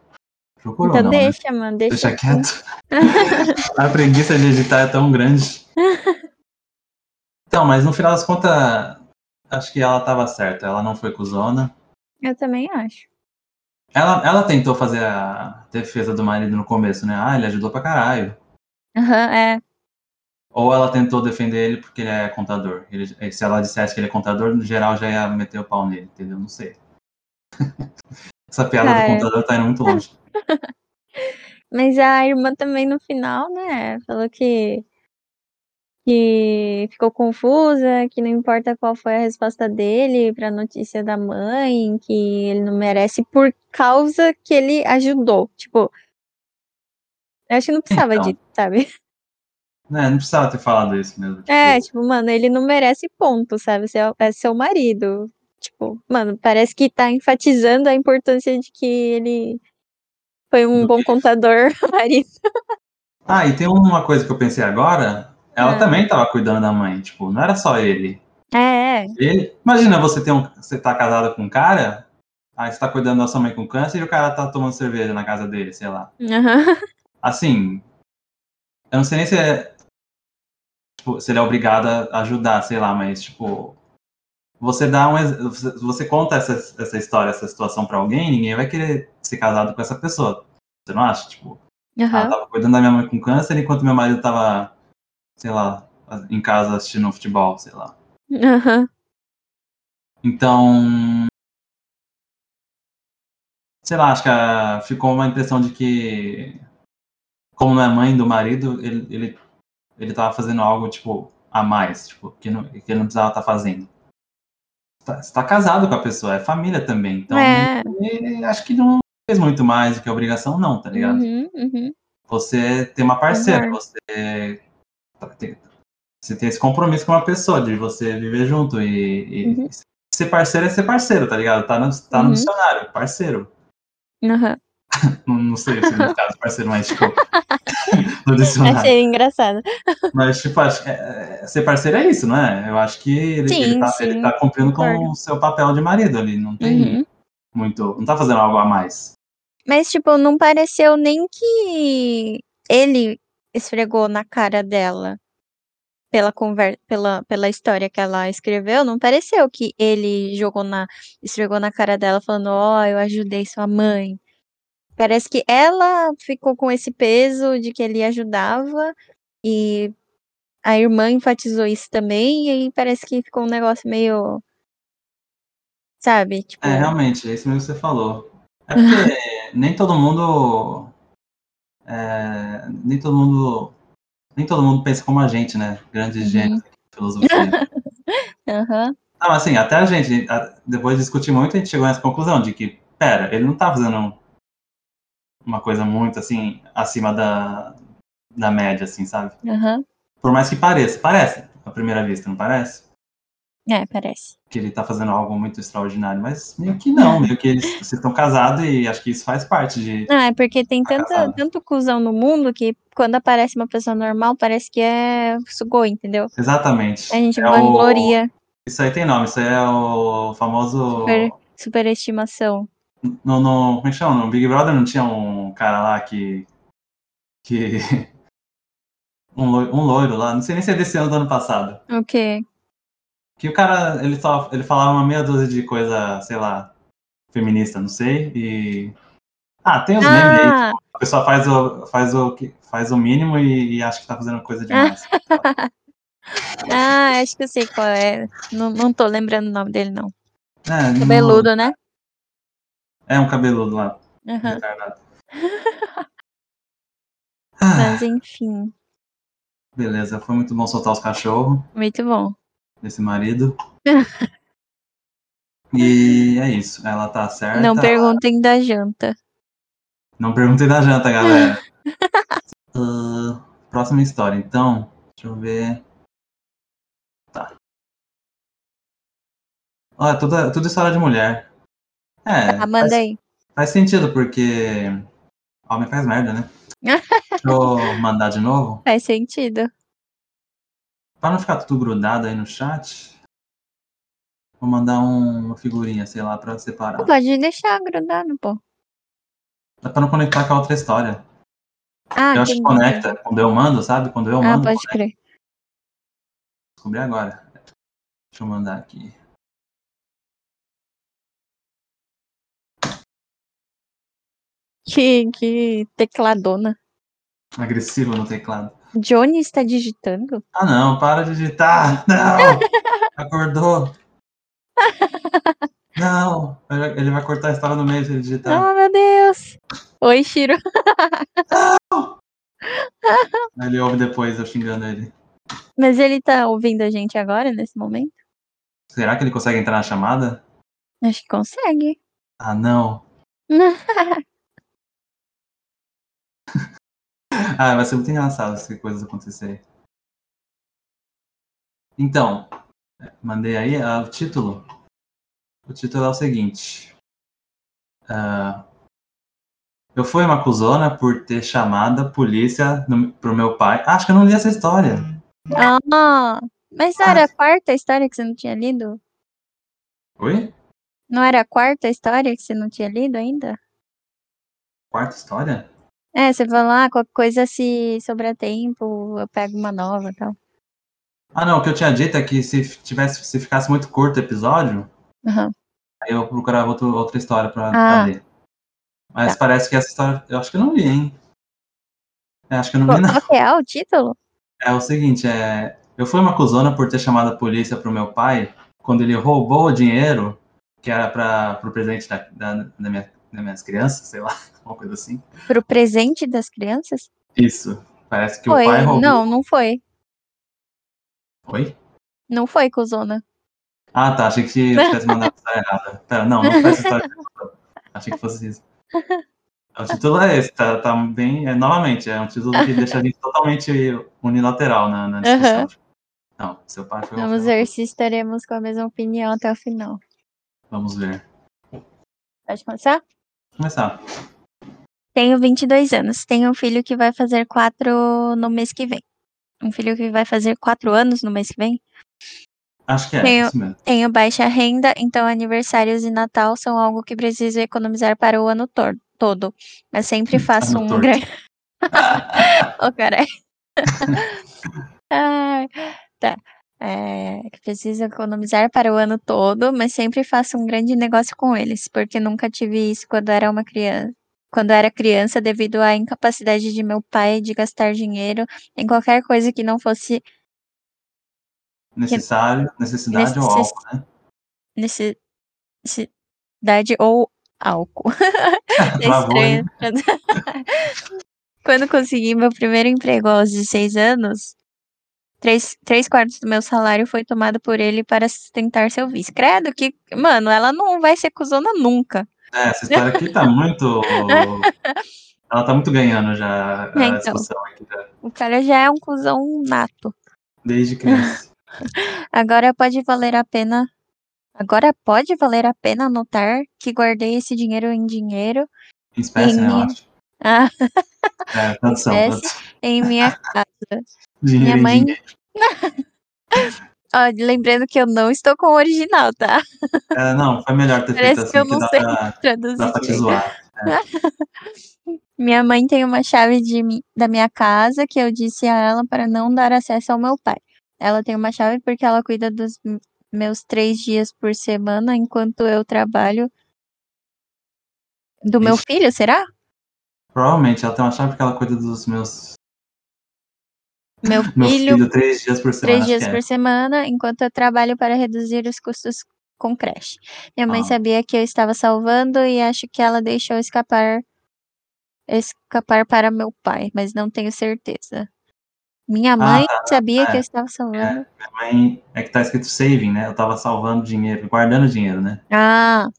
Procurou Então não, né? deixa, mano. Deixa, Deixa quieto. A preguiça de editar é tão grande. Então, mas no final das contas, acho que ela tava certa. Ela não foi cuzona. Eu também acho. Ela, ela tentou fazer a defesa do marido no começo, né? Ah, ele ajudou pra caralho. Aham, é. Ou ela tentou defender ele porque ele é contador. Ele- se ela dissesse que ele é contador, no geral já ia meter o pau nele, entendeu? Não sei. Essa piada do contador tá indo muito longe. Mas a irmã também no final, né? Falou que. Que ficou confusa, que não importa qual foi a resposta dele pra notícia da mãe, que ele não merece por causa que ele ajudou. Tipo. Eu acho que não precisava Então. disso, sabe? Né, não precisava ter falado isso mesmo. tipo, É, tipo, mano, ele não merece ponto, sabe? Você é- seu marido. Tipo, mano, parece que tá enfatizando a importância de que ele foi um bom contador marido. Ah, e tem uma coisa que eu pensei agora. Ela Ah. também tava cuidando da mãe, tipo, não era só ele. É, é. Ele, imagina você ter um, você tá casado com um cara, aí você tá cuidando da sua mãe com câncer e o cara tá tomando cerveja na casa dele, sei lá. Aham. Assim, eu não sei nem se é, tipo, se ele é obrigado a ajudar, sei lá, mas tipo, você dá um, você- conta essa, essa história, essa situação pra alguém, ninguém vai querer ser casado com essa pessoa. Você não acha? Tipo, ela Aham. tava cuidando da minha mãe com câncer enquanto meu marido tava, sei lá, em casa assistindo futebol, sei lá. Aham. Então, sei lá, acho que ah, ficou uma impressão de que, como não é mãe do marido, ele, ele, ele tava fazendo algo, tipo, a mais, tipo, que, não, que ele não precisava estar fazendo. Tá- Você tá casado com a pessoa, é família também, então É. ele- acho que não fez muito mais do que a obrigação, não, tá ligado? Uhum, uhum. Você tem uma parceira, você você tem esse compromisso com uma pessoa, de você viver junto e, e Uhum. ser parceiro é ser parceiro, tá ligado? Tá no, tá no Uhum. dicionário, parceiro. Aham. Não, não sei o significado de parceiro, mas tipo, no dicionário. Achei engraçado. Mas, tipo, acho, que, é, é, ser parceiro é isso, não é? Eu acho que ele, Sim, ele, tá, sim, ele tá cumprindo com concordo. o seu papel de marido ali, não tem Uhum. muito, não tá fazendo algo a mais. Mas, tipo, não pareceu nem que ele esfregou na cara dela pela conver pela, pela história que ela escreveu, não pareceu que ele jogou na esfregou na cara dela falando, ó, eu ajudei sua mãe. Parece que ela ficou com esse peso de que ele ajudava e a irmã enfatizou isso também e aí parece que ficou um negócio meio sabe, tipo, É, realmente, é isso mesmo que você falou. É porque nem todo mundo. É, nem todo mundo. Nem todo mundo pensa como a gente, né? Grandes Uhum. gênios filosofia. aham, Não, assim, até a gente, depois de discutir muito, a gente chegou nessa conclusão de que, pera, ele não tá fazendo uma coisa muito, assim, acima da, da média, assim, sabe? aham. Por mais que pareça. Parece, à primeira vista, não parece? É, parece. que ele tá fazendo algo muito extraordinário, mas meio que não, meio que eles vocês estão casados e acho que isso faz parte de. Ah, é porque tem Tá tanta, casado. tanto cuzão no mundo que quando aparece uma pessoa normal, parece que é sugou, entendeu? Exatamente. A gente É o- Isso aí tem nome, isso aí é o famoso. Super- superestimação. No, no, como é que chama? No Big Brother não tinha um cara lá que. que. um, loiro, um loiro lá, não sei nem se é desse ano ou do ano passado. O quê? Que o cara, ele só ele falava uma meia dúzia de coisa, sei lá, feminista, não sei, e. Ah, tem os memes aí, Ah, A pessoa faz o, faz o, que- faz o mínimo e, e acha que tá fazendo coisa demais. ah, acho que eu sei qual é. Não, não tô lembrando o nome dele, não. É, não- Cabeludo, né? É um cabeludo lá. Ah, Mas enfim. Beleza, foi muito bom soltar os cachorros Muito bom. Desse marido. E é isso, ela tá certa. Não perguntem da janta. Não perguntei da janta, galera. Ah, próxima história, então. Deixa eu ver. Tá. Olha, tudo, tudo história de mulher. É, Ah, manda aí. faz sentido, porque homem faz merda, né? Deixa eu mandar de novo. Faz sentido. Pra não ficar tudo grudado aí no chat, vou mandar um- uma figurinha, sei lá, pra separar. Pode deixar grudado, pô. É pra não conectar com a outra história. Ah, eu acho que conecta quando eu mando, sabe? Quando eu Ah, mando, pode crer. descobri agora. Deixa eu mandar aqui. Que, que tecladona. Agressivo no teclado. Johnny está digitando? Ah não, para de digitar! Não! Acordou! Não! Ele vai cortar a história no meio se ele digitar. Oh, meu Deus. Oi, Shiro. Aí Ele ouve depois eu xingando ele. Mas ele tá ouvindo a gente agora, nesse momento? Será que ele consegue entrar na chamada? Acho que consegue. Ah não! Ah, vai ser muito engraçado se coisas acontecerem. Então, mandei aí ah, o título. O título é o seguinte. Ah, eu fui uma cuzona por ter chamado a polícia no, pro meu pai. Ah, acho que eu não li essa história. Ah, mas não era a quarta história que você não tinha lido? Oi? Não era a quarta história que você não tinha lido ainda? Quarta história? É, você falou, ah, qualquer coisa se sobrar tempo, eu pego uma nova e tal. Ah, não, o que eu tinha dito é que se tivesse, se ficasse muito curto o episódio, Aham. aí eu procurava outro, outra história pra, Ah. pra ler. Mas Tá. parece que essa história, eu acho que eu não li, hein? É, acho que eu não Qual li, não. qual é o título? É o seguinte, é, eu fui uma cuzona por ter chamado a polícia pro meu pai quando ele roubou o dinheiro que era para pro presente da, da, da minha, das minhas crianças, sei lá, uma coisa assim. Pro presente das crianças? Isso. Parece que foi. o pai roubou. Não, não foi. Oi? Não foi, cuzona. Ah, tá. Achei que você tivesse mandado a errada. Pera, não, não foi essa história. Achei que fosse isso. O título é esse, tá, tá bem. É, novamente, é um título que deixa a gente totalmente unilateral na, na discussão. Não, seu pai foi Vamos foi ver se estaremos com a mesma opinião até o final. Vamos ver. Pode começar? Começar. Tenho 22 anos. Tenho um filho que vai fazer 4 no mês que vem. Um filho que vai fazer 4 anos no mês que vem. Acho que é, Tenho- isso mesmo. Tenho baixa renda, então aniversários e Natal são algo que preciso economizar para o ano todo. Mas sempre faço Ano um torto. grande. Ô, caralho. Ai, tá. É, que preciso economizar para o ano todo, mas sempre faço um grande negócio com eles, porque nunca tive isso quando era uma criança. Quando era criança, devido à incapacidade de meu pai de gastar dinheiro em qualquer coisa que não fosse Necessário, necessidade ou Necess- álcool, né? necessidade ou álcool. É estranho. Quando consegui meu primeiro emprego aos 16 anos, três, três quartos do meu salário foi tomado por ele para sustentar seu vício. Credo que, mano, ela não vai ser cuzona nunca. É, essa história aqui tá muito. Ela tá muito ganhando já a É, então. discussão aqui, já, O cara já é um cuzão nato. desde criança. Agora pode valer a pena. Agora pode valer a pena anotar que guardei esse dinheiro em dinheiro Em espécie, né, eu minha- acho. ah, É, tradução. em minha casa. Minha mãe-. Ó, lembrando que eu não estou com o original, tá? É, não, foi melhor ter feito Parece assim, que eu que não dá sei pra, traduzir. dá pra te zoar. Minha mãe tem uma chave de da minha casa que eu disse a ela para não dar acesso ao meu pai. Ela tem uma chave porque ela cuida dos meus três dias por semana enquanto eu trabalho. Do meu Ixi. filho, será? Provavelmente ela tem uma chave porque ela cuida dos meus. Meu Meu filho, filho, três dias por semana. três dias é. por semana, enquanto eu trabalho para reduzir os custos com creche. Minha mãe Ah. sabia que eu estava salvando e acho que ela deixou escapar escapar para meu pai, mas não tenho certeza. Minha mãe ah, sabia é, que eu estava salvando. É, minha mãe é que tá escrito saving, né? Eu estava salvando dinheiro, guardando dinheiro, né? Ah.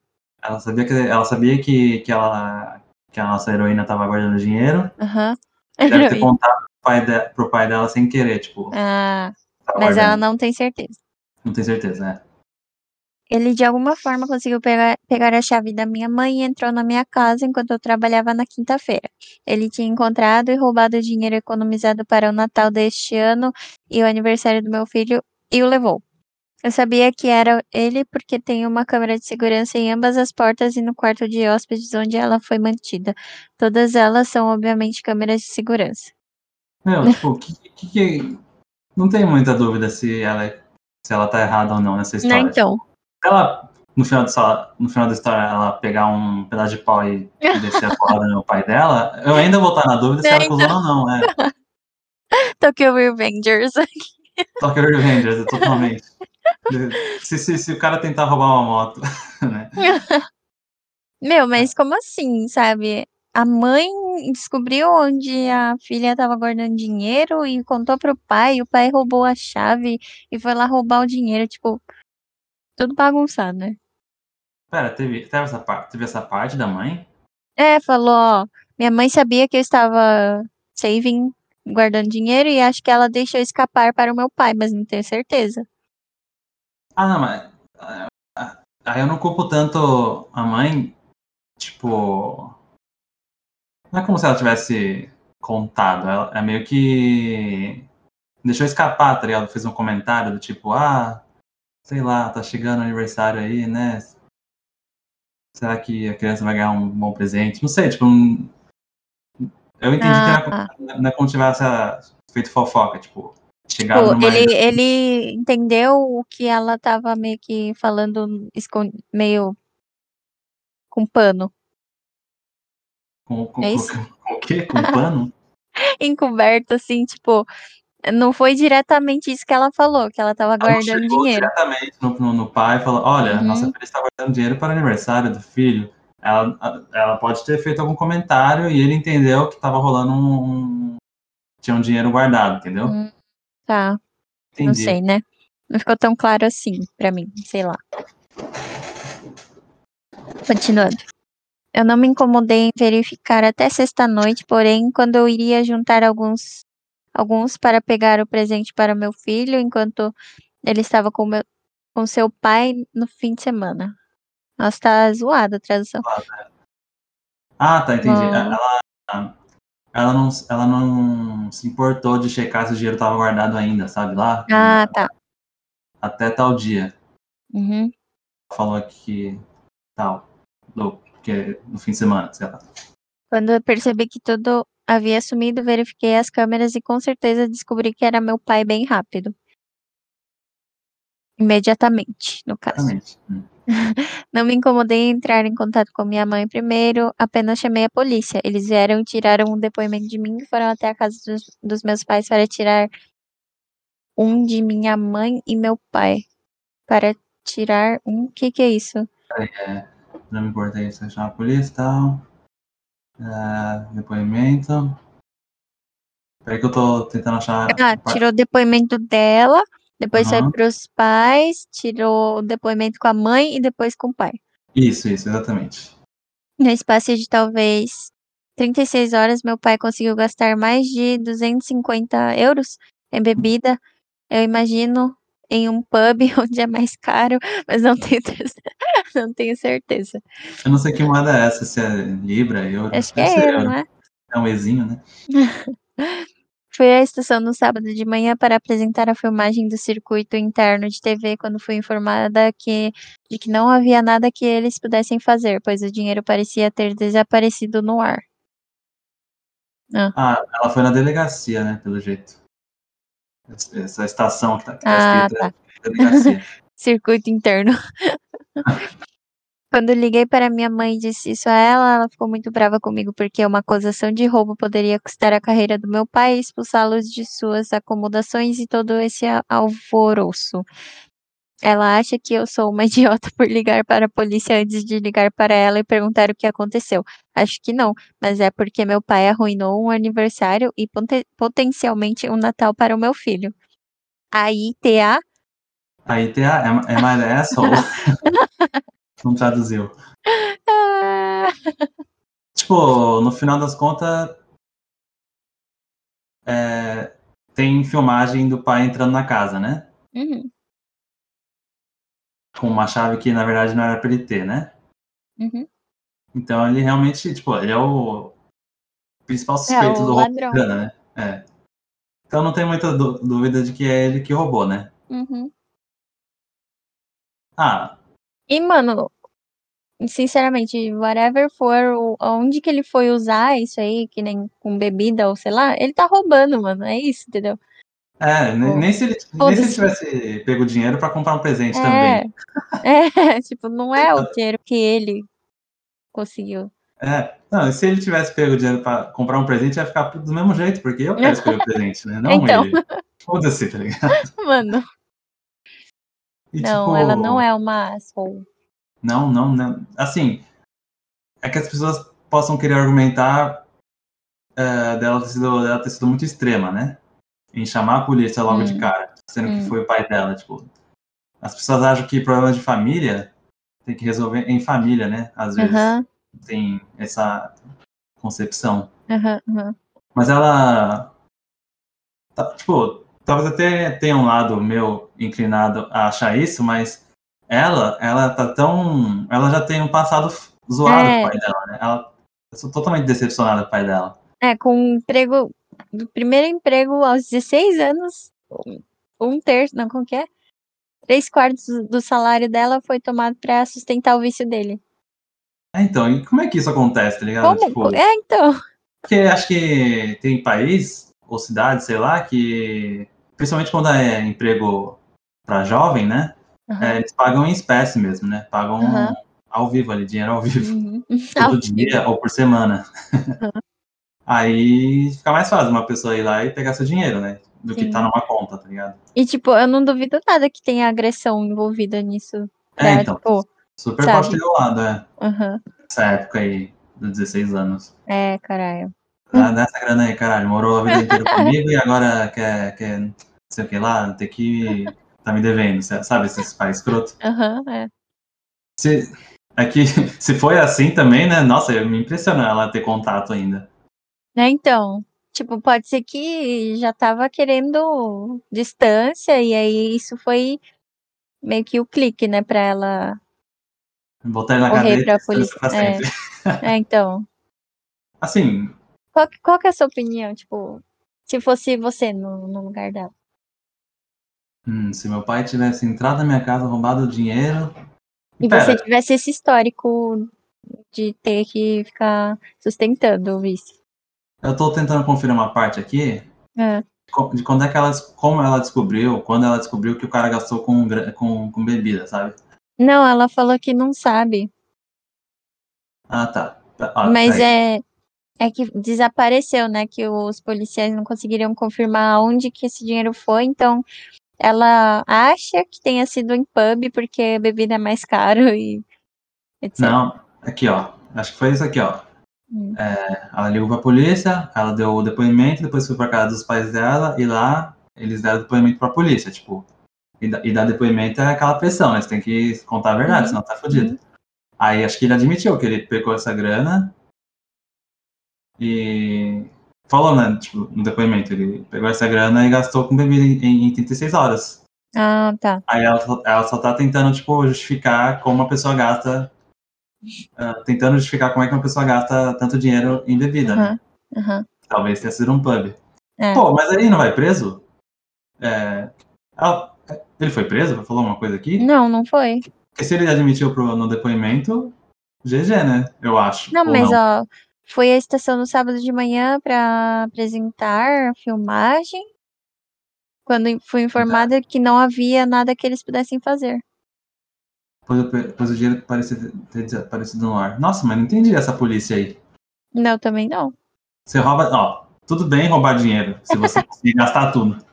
Ela sabia que ela sabia que, que ela que a nossa heroína estava guardando dinheiro. Aham. Uhum. Deve ter contado pai, de, pro pai dela sem querer, tipo. Ah. Mas ela não tem certeza. Não tem certeza, né? Ele de alguma forma conseguiu pegar, pegar a chave da minha mãe e entrou na minha casa enquanto eu trabalhava na quinta-feira. Ele tinha encontrado e roubado o dinheiro economizado para o Natal deste ano e o aniversário do meu filho e o levou. Eu sabia que era ele porque tem uma câmera de segurança em ambas as portas e no quarto de hóspedes onde ela foi mantida. Todas elas são, obviamente, câmeras de segurança. Meu, tipo, que, que, que, não tem muita dúvida se ela, se ela tá errada ou não nessa história. Não, então ela, no final, da, no final da história, ela pegar um pedaço de pau e, descer a porrada no pai dela, eu ainda vou estar na dúvida se ela acusou ou não, né? Tokyo Revengers Tokyo Revengers, totalmente. Se, se, se o cara tentar roubar uma moto, né? Meu, mas como assim, sabe? A mãe descobriu onde a filha estava guardando dinheiro e contou pro pai, e o pai roubou a chave e foi lá roubar o dinheiro, tipo, tudo bagunçado, né? Pera, teve, teve, essa, teve essa parte da mãe? É, falou, ó, minha mãe sabia que eu estava saving, guardando dinheiro, e acho que ela deixou escapar para o meu pai, mas não tenho certeza. Ah, não, mas. Aí eu não culpo tanto a mãe, tipo. Não é como se ela tivesse contado, ela, é meio que. Deixou escapar, tá ligado? Fez um comentário do tipo, ah, sei lá, tá chegando o aniversário aí, né? Será que a criança vai ganhar um bom presente? Não sei, tipo, um... eu entendi ah, que não é, não é como tivesse feito fofoca, tipo, chegado tipo, numa... ele, ele entendeu o que ela tava meio que falando, meio com pano. Com, com, é isso? com, com o quê? Com pano? Encoberto, assim, tipo, não foi diretamente isso que ela falou, que ela estava guardando dinheiro. diretamente no, no, no pai e falou: Olha, uhum. nossa filha está guardando dinheiro para o aniversário do filho. Ela, ela pode ter feito algum comentário e ele entendeu que estava rolando um, Tinha um dinheiro guardado, entendeu? Hum, tá. Entendi. Não sei, né? Não ficou tão claro assim para mim, sei lá. Continuando. Eu não me incomodei em verificar até sexta-noite, porém, quando eu iria juntar alguns alguns para pegar o presente para meu filho enquanto ele estava com, meu, com seu pai no fim de semana. Nossa, tá zoada a tradução. Ah, tá, entendi. Ela, ela, não, ela não se importou de checar se o dinheiro estava guardado ainda, sabe lá? Ah, tá. Até tal dia. Uhum. Falou que tal, do, que no fim de semana, sei lá. Quando eu percebi que tudo havia sumido, verifiquei as câmeras e com certeza descobri que era meu pai bem rápido. Imediatamente, no caso. Hum. Não me incomodei em entrar em contato com minha mãe primeiro, apenas chamei a polícia. Eles vieram e tiraram um depoimento de mim e foram até a casa dos, dos meus pais para tirar um de minha mãe e meu pai. Para tirar um. O que, que é isso? É, não me importa isso, chamar a polícia e tal. Uh, depoimento. Peraí que eu tô tentando achar. Ah, tirou o depoimento dela, depois uhum. foi pros pais, tirou o depoimento com a mãe e depois com o pai. Isso, isso, exatamente. No espaço de talvez 36 horas, meu pai conseguiu gastar mais de 250 euros em bebida. Eu imagino em um pub onde é mais caro, mas não tenho, não tenho certeza. Eu não sei que moeda é essa, se é Libra, Euro. Acho que é euro, é? É um Ezinho, né? Fui à estação no sábado de manhã para apresentar a filmagem do circuito interno de TV quando fui informada que, de que não havia nada que eles pudessem fazer, pois o dinheiro parecia ter desaparecido no ar. Ah, ah ela foi na delegacia, né, pelo jeito. Essa estação que tá, tá escrita tá. Circuito interno. Quando liguei para minha mãe e disse isso a ela, ela ficou muito brava comigo porque uma acusação de roubo poderia custar a carreira do meu pai, expulsá-los de suas acomodações e todo esse alvoroço. Ela acha que eu sou uma idiota por ligar para a polícia antes de ligar para ela e perguntar o que aconteceu. Acho que não, mas é porque meu pai arruinou um aniversário e poten- potencialmente um Natal para o meu filho. Aí, TA, Aí tem a é, é my asshole. Não traduziu. ah, Tipo, no final das contas, é, tem filmagem do pai entrando na casa, né? uhum, Com uma chave que na verdade não era pra ele ter, né? uhum. Então ele realmente, tipo, ele é o principal suspeito É, o do roubo ladrão. grana, né? É. Então não tem muita dú- dúvida de que é ele que roubou, né? Uhum. Ah, E, mano, sinceramente, whatever for, onde que ele foi usar isso aí, que nem com bebida ou sei lá, ele tá roubando, mano. É isso, entendeu? É, Pô, nem se ele, nem se ele tivesse pego dinheiro pra comprar um presente É, também. é, tipo, não é o dinheiro que ele conseguiu. É, não, e se ele tivesse pego dinheiro pra comprar um presente, ia ficar do mesmo jeito, porque eu quero escolher o presente, né? Não Então. ele. Foda-se, tá ligado? Mano, E, não, tipo, ela não é uma asshole. Não, não, não. Assim, é que as pessoas possam querer argumentar é, dela, ter sido, dela ter sido muito extrema, né? Em chamar a polícia logo de Hum. cara, sendo que Hum. foi o pai dela. Tipo, as pessoas acham que problemas de família tem que resolver em família, né? Às vezes Aham, tem essa concepção. aham, aham. Mas ela. tá, tipo, talvez até tenha um lado meu inclinado a achar isso, mas ela, ela tá tão. Ela já tem um passado zoado É. com o pai dela, né? Ela, eu sou totalmente decepcionada com o pai dela. É, com um emprego, do primeiro emprego aos 16 anos, um- terço, não, como que é? Três quartos do salário dela foi tomado pra sustentar o vício dele. É, então, e como é que isso acontece, tá ligado? Como? Tipo, É, então. porque acho que tem país ou cidade, sei lá, que. Principalmente quando é emprego pra jovem, né? Aham, É, eles pagam em espécie mesmo, né? Pagam Aham. ao vivo ali, dinheiro ao vivo. uhum. todo Ao dia ou por semana. Aí fica mais fácil uma pessoa ir lá e pegar seu dinheiro, né? Do que Sim. tá numa conta, tá ligado? E, tipo, eu não duvido nada que tenha agressão envolvida nisso. Pra, É, então. tipo, Super sabe? pode ter rolado, é. aham. Nessa época aí, dos 16 anos. É, caralho. Ah, dá essa grana aí, caralho. Morou a vida inteira comigo e agora quer, quer não sei o que lá, ter que. tá me devendo, sabe? Esses pais escroto. Aham, é. Se, é que, se foi assim também, né? Nossa, me impressiona ela ter contato ainda. Né, então, tipo, pode ser que já tava querendo distância e aí isso foi meio que o clique, né, pra ela. Botar ele na Correr cadeia pra polícia, pra é. sempre. É, então. Assim, Qual, qual que é a sua opinião, tipo, se fosse você no, no lugar dela? Hum, se meu pai tivesse entrado na minha casa, roubado o dinheiro. E Pera, você tivesse esse histórico de ter que ficar sustentando o vício. Eu tô tentando conferir uma parte aqui É. de quando é que ela, como ela descobriu, quando ela descobriu que o cara gastou com, com, com bebida, sabe? Não, ela falou que não sabe. Ah, tá. Ó, Mas tá é, é que desapareceu, né? Que os policiais não conseguiriam confirmar onde que esse dinheiro foi, então ela acha que tenha sido em pub porque a bebida é mais caro e etc. Não, aqui, ó. Acho que foi isso aqui, ó. Hum. É, ela ligou pra polícia, ela deu o depoimento, depois foi pra casa dos pais dela e lá eles deram depoimento pra polícia, tipo. E, e dar depoimento é aquela pressão, né? Você tem que contar a verdade, Uhum. senão tá fodido. Aí acho que ele admitiu que ele pegou essa grana e falou, né, tipo, no depoimento, ele pegou essa grana e gastou com bebida em, em 36 horas. Ah, tá. Aí ela, só- ela só tá tentando, tipo, justificar como uma pessoa gasta. Ah, tentando justificar como é que uma pessoa gasta tanto dinheiro em bebida, né? Aham. Aham. Talvez tenha sido um pub. É. Pô, mas aí não vai preso? É, ela- ele foi preso? Falou uma coisa aqui? Não, não foi. Porque se ele admitiu pro, no depoimento, GG, né? Eu acho. Não, mas ó, foi à estação no sábado de manhã pra apresentar a filmagem. Quando fui informada que não havia nada que eles pudessem fazer. Pois, o- dinheiro parecia ter- desaparecido no ar. Nossa, mas não entendi essa polícia aí. Não, também não. Você rouba. Ó, tudo bem roubar dinheiro, se você conseguir gastar tudo.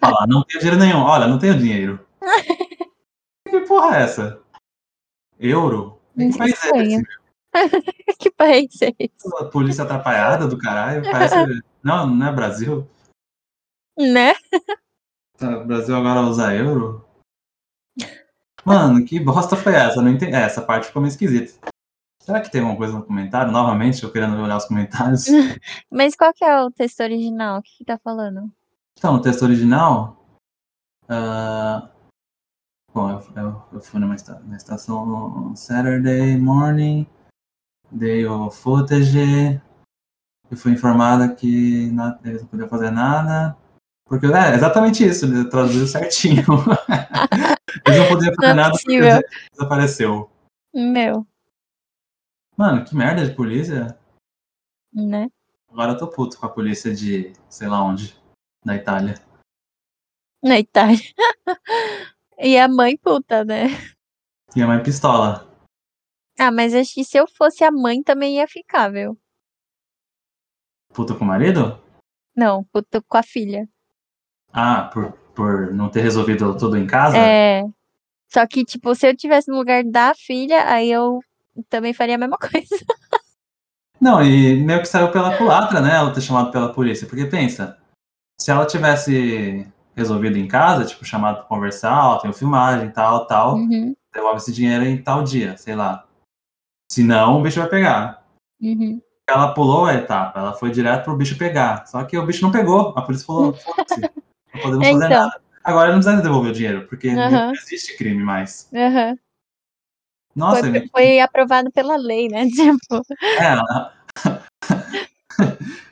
Falar, não tenho dinheiro nenhum. Olha, não tenho dinheiro. porra é essa? Euro? Que país é estranho. esse? que país é esse? A polícia atrapalhada do caralho. Parece. Não, não é Brasil. Né? Tá, Brasil agora usa euro? Mano, que bosta foi essa? Eu Não entendi. É, essa parte ficou meio esquisita. Será que tem alguma coisa no comentário? Novamente, eu querendo olhar os comentários. Mas qual que é o texto original? O que, que tá falando? Então, no texto original. ah, bom, eu, eu- eu fui numa esta- na estação Saturday morning, dei o footage. Eu fui informada que na- eles não podiam fazer nada. Porque é exatamente isso, ele traduziu certinho. eles não podiam fazer Não é nada porque possível. dinheiro desapareceu. Meu, Mano, que merda de polícia. né? Agora eu tô puto com a polícia de sei lá onde, da Itália. Na Itália. e a mãe puta, né? E a mãe pistola. Ah, mas acho que se eu fosse a mãe também ia ficar, viu? Puta com o marido? Não, puta com a filha. Ah, por, por não ter resolvido tudo em casa? É. Só que, tipo, se eu tivesse no lugar da filha, aí eu também faria a mesma coisa. Não, e meio que saiu pela culatra, né? Ela ter chamado pela polícia. Porque pensa, se ela tivesse resolvido em casa, tipo, chamado pra conversar, ó, tem filmagem, tal, tal, Uhum, devolve esse dinheiro em tal dia, sei lá. Se não, o bicho vai pegar. uhum. Ela pulou a etapa, ela foi direto pro bicho pegar. Só que o bicho não pegou. A polícia falou, foda-se, não podemos fazer Então. nada. Agora não precisa devolver o dinheiro, porque Aham. não existe crime mais. Aham. Nossa, Foi, ele- foi aprovado pela lei, né? Tipo, é,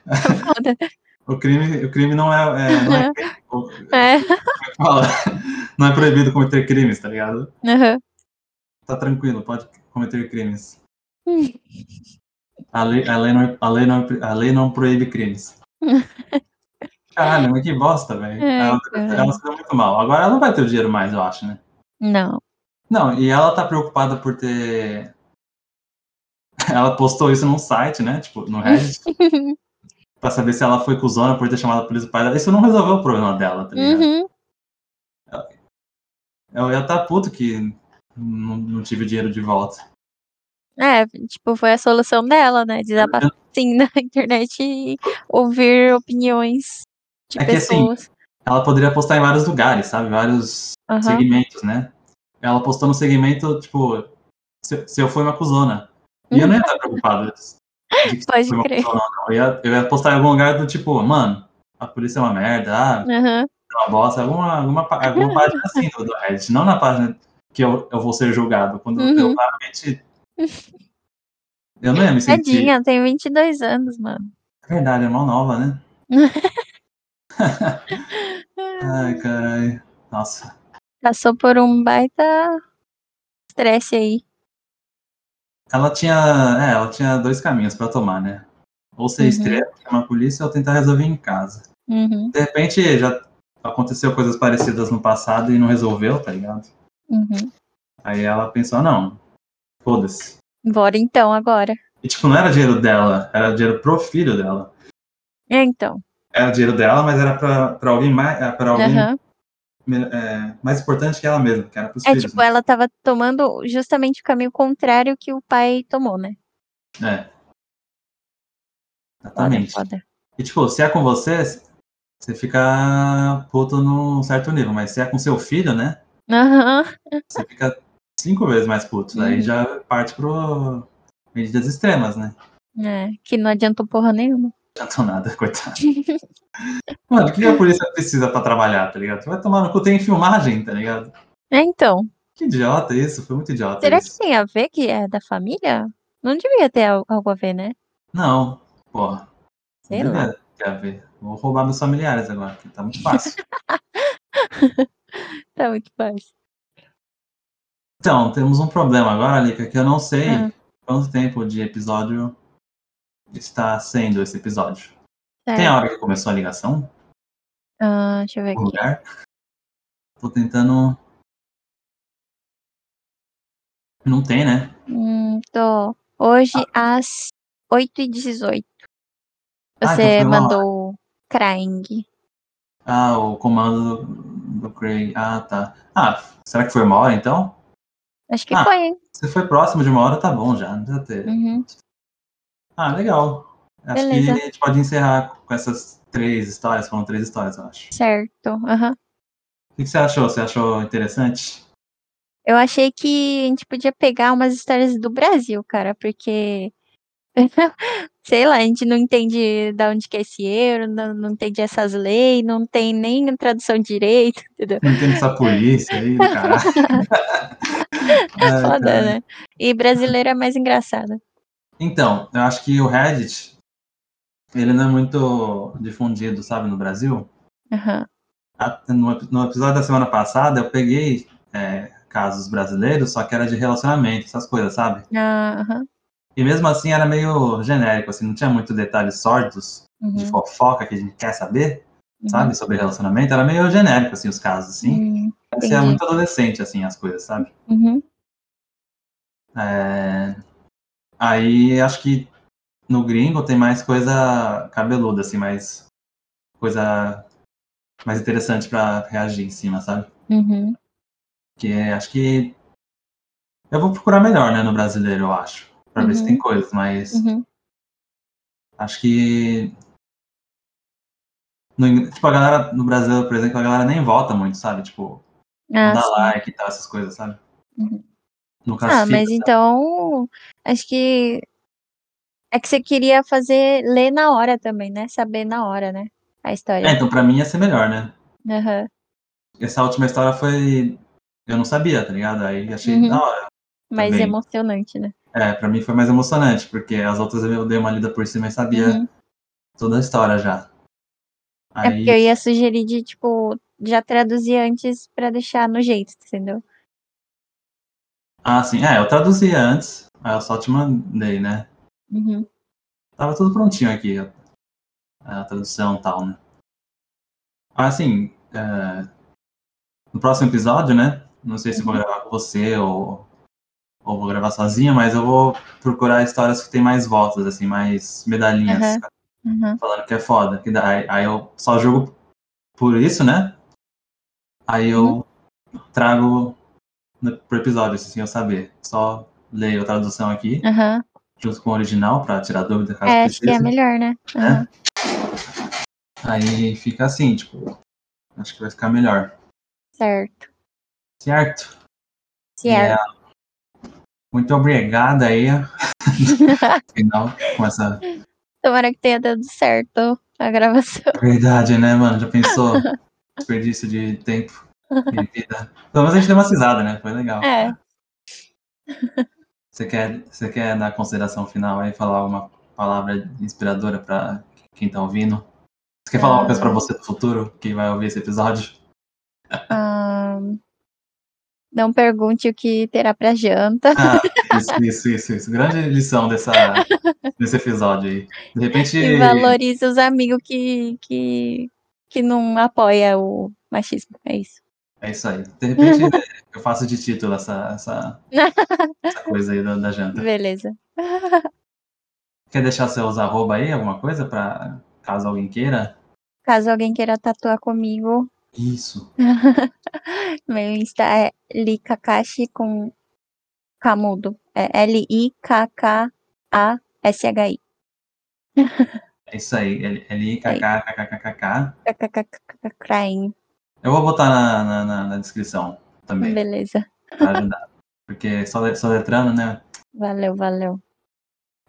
o, crime, o crime não é. é, não, é, É. não é proibido cometer crimes, tá ligado? aham. Tá tranquilo, pode cometer crimes. Hum. A lei, a lei, não, a lei, não, a lei não proíbe crimes. Caralho, mas que bosta, velho. É, Ela, ela se deu muito mal. Agora ela não vai ter o dinheiro mais, eu acho, né? Não. Não, e ela tá preocupada por ter. Ela postou isso num site, né? Tipo, no Reddit, pra saber se ela foi cuzona por ter chamado a polícia do pai dela. Isso não resolveu o problema dela, tá ligado? Uhum. Eu ia estar puto que não, não tive o dinheiro de volta. É, tipo, foi a solução dela, né? Desabafar sim na internet e ouvir opiniões de É que, assim, pessoas. Ela poderia postar em vários lugares, sabe? Vários Aham. segmentos, né? Ela postou no segmento, tipo, se, se eu for uma cuzona. E eu não ia estar preocupado Pode crer. cuzona. Eu ia, eu ia postar em algum lugar do tipo, mano, a polícia é uma merda, ah, Aham. é uma bosta, alguma, alguma, alguma página assim do, do Reddit, não na página que eu, eu vou ser julgado. Quando eu Uhum. claramente. Eu não ia me sentir. Tadinha, tem 22 anos, mano. É verdade, é mal nova, né? Ai, caralho. Nossa. Passou por um baita estresse aí. Ela tinha. É, ela tinha dois caminhos pra tomar, né? Ou ser Uhum. extremo, chamar a polícia, ou tentar resolver em casa. Uhum, De repente já aconteceu coisas parecidas no passado e não resolveu, tá ligado? uhum. Aí ela pensou, não, foda-se. Bora então agora. E tipo, não era dinheiro dela, era dinheiro pro filho dela. É, então. Era dinheiro dela, mas era pra, pra alguém mais. é, Pra alguém Aham. é, mais importante que ela mesma, que era pros É filhos. tipo, ela tava tomando justamente o caminho contrário que o pai tomou, né? né? É. Foda, Exatamente. foda. E tipo, se é com você, você fica puto num certo nível, mas se é com seu filho, né? Aham. Você fica cinco vezes mais puto. Daí Uhum. já parte pro medidas extremas, né? É, que não adiantou porra nenhuma. Adiantou nada, coitado. Mano, o que a polícia precisa pra trabalhar, tá ligado? Vai tomar no cu, tem filmagem, tá ligado? É, então. Que idiota isso, foi muito idiota Será que isso. tem a ver que é da família? Não devia ter al- algo a ver, né? Não, porra. Sei não lá. ter a ver. Vou roubar meus familiares agora, que tá muito fácil. Tá muito fácil. então, temos um problema agora, Lica, que eu não sei Ah. quanto tempo de episódio está sendo esse episódio. Tem Certo. a hora que começou a ligação? Ah, deixa eu ver O aqui. lugar? Tô tentando. Não tem, né? Hum, tô. Hoje às 8h18. Ah, então Você uma mandou crying. Ah, o comando do, do Craig. Ah, tá. Ah, será que foi uma hora então? Acho que Ah. foi, hein? Se foi próximo de uma hora, tá bom já. Não precisa ter. Uhum. Ah, legal. Acho Beleza. que a gente pode encerrar com essas três histórias. Foram três histórias, eu acho. Certo. Aham. O que você achou? Você achou interessante? Eu achei que a gente podia pegar umas histórias do Brasil, cara, porque. Sei lá, a gente não entende da onde que é esse euro, não, não entende essas leis, não tem nem tradução direito, entendeu? Não tem essa polícia aí, caralho. Ai, Foda, cara. né? E brasileiro é mais engraçado. Então, eu acho que o Reddit, ele não é muito difundido, sabe, no Brasil. A- No, ep- no episódio da semana passada, eu peguei é, casos brasileiros, só que era de relacionamento, essas coisas, sabe? Aham. E mesmo assim era meio genérico, assim, não tinha muito detalhes sórdidos de Uhum. fofoca que a gente quer saber, Uhum. sabe, sobre relacionamento. Era meio genérico, assim, os casos, assim. Hum, Parecia muito adolescente, assim, as coisas, sabe? Uhum. É, Aí acho que no gringo tem mais coisa cabeluda, assim, mais coisa mais interessante pra reagir em cima, sabe? Uhum. Que é, acho que eu vou procurar melhor, né, no brasileiro, eu acho, Pra ver se Uhum. tem coisas, mas Uhum. acho que no, tipo a galera no Brasil, por exemplo, a galera nem vota muito, sabe? Tipo, Ah, dá sim. like e tal, essas coisas, sabe? Uhum. Não Ah, mas sabe? então. Acho que. É que você queria fazer. ler na hora também, né? Saber na hora, né? A É, história. então pra mim ia ser melhor, né? Aham. Essa última história foi eu não sabia, tá ligado? Aí achei Uhum. da hora. Mais Também. emocionante, né? É, pra mim foi mais emocionante, porque as outras eu dei uma lida por cima e sabia Uhum. toda a história já. É Aí, porque eu ia sugerir de, tipo, já traduzir antes pra deixar no jeito, entendeu? Ah, sim, é, eu traduzia antes, aí eu só te mandei, né? Uhum. Tava tudo prontinho aqui, a, tradução e tal, né? Assim, é, no próximo episódio, né? Não sei se vou Uhum. gravar com você ou, ou vou gravar sozinho, mas eu vou procurar histórias que tem mais votos, assim, mais medalhinhas, Aham. Uhum. falando que é foda. Que daí, aí eu só jogo por isso, né? Aí eu trago no, pro episódio, assim, sem eu saber. Só leio a tradução aqui, Aham. junto com o original, pra tirar dúvida caso É, acho que é precise. melhor, né? Aham. Aí fica assim, tipo, acho que vai ficar melhor. Certo. Certo? Certo. É, muito obrigado aí. Final, com essa Tomara que tenha dado certo a gravação. verdade, né, mano? Já pensou? Desperdício de tempo. Pelo menos a gente deu uma cisada, né? Foi legal. É. Você quer, você quer dar a consideração final aí, falar uma palavra inspiradora pra quem tá ouvindo? Você quer falar uma coisa pra você do futuro, que vai ouvir esse episódio? Ahn, não pergunte o que terá pra janta. Ah, isso, isso, isso, isso. Grande lição dessa, desse episódio aí. De repente. E valorize os amigos que, que, que não apoia o machismo. É isso. É isso aí. De repente eu faço de título essa, essa, essa coisa aí da, da janta. Beleza. Quer deixar seus arroba aí, alguma coisa, pra caso alguém queira? Caso alguém queira tatuar comigo, Isso. meu Insta é Likakashi com Camudo. É L-I-K-K-A-S-H-I. É isso aí. L- L-I-K-K-K-K-K. Eu vou botar na, na, na- na descrição também, Beleza. pra ajudar. Porque só, só letrando, né? Valeu, valeu.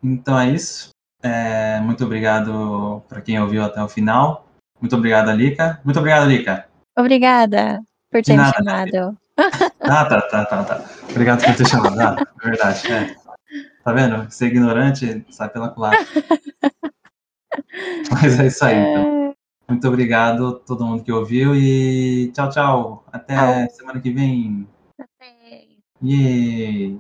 Então é isso. É, muito obrigado para quem ouviu até o final. Muito obrigado, Alica. Muito obrigado, Alica. Obrigada por ter me nada, chamado. Ah, tá, tá, tá, tá. Obrigado por ter chamado. Ah, é verdade. É. Tá vendo? Ser ignorante sai pela culatra. Mas é isso aí, então. Muito obrigado a todo mundo que ouviu e tchau, tchau. Até semana que vem. é. Yay!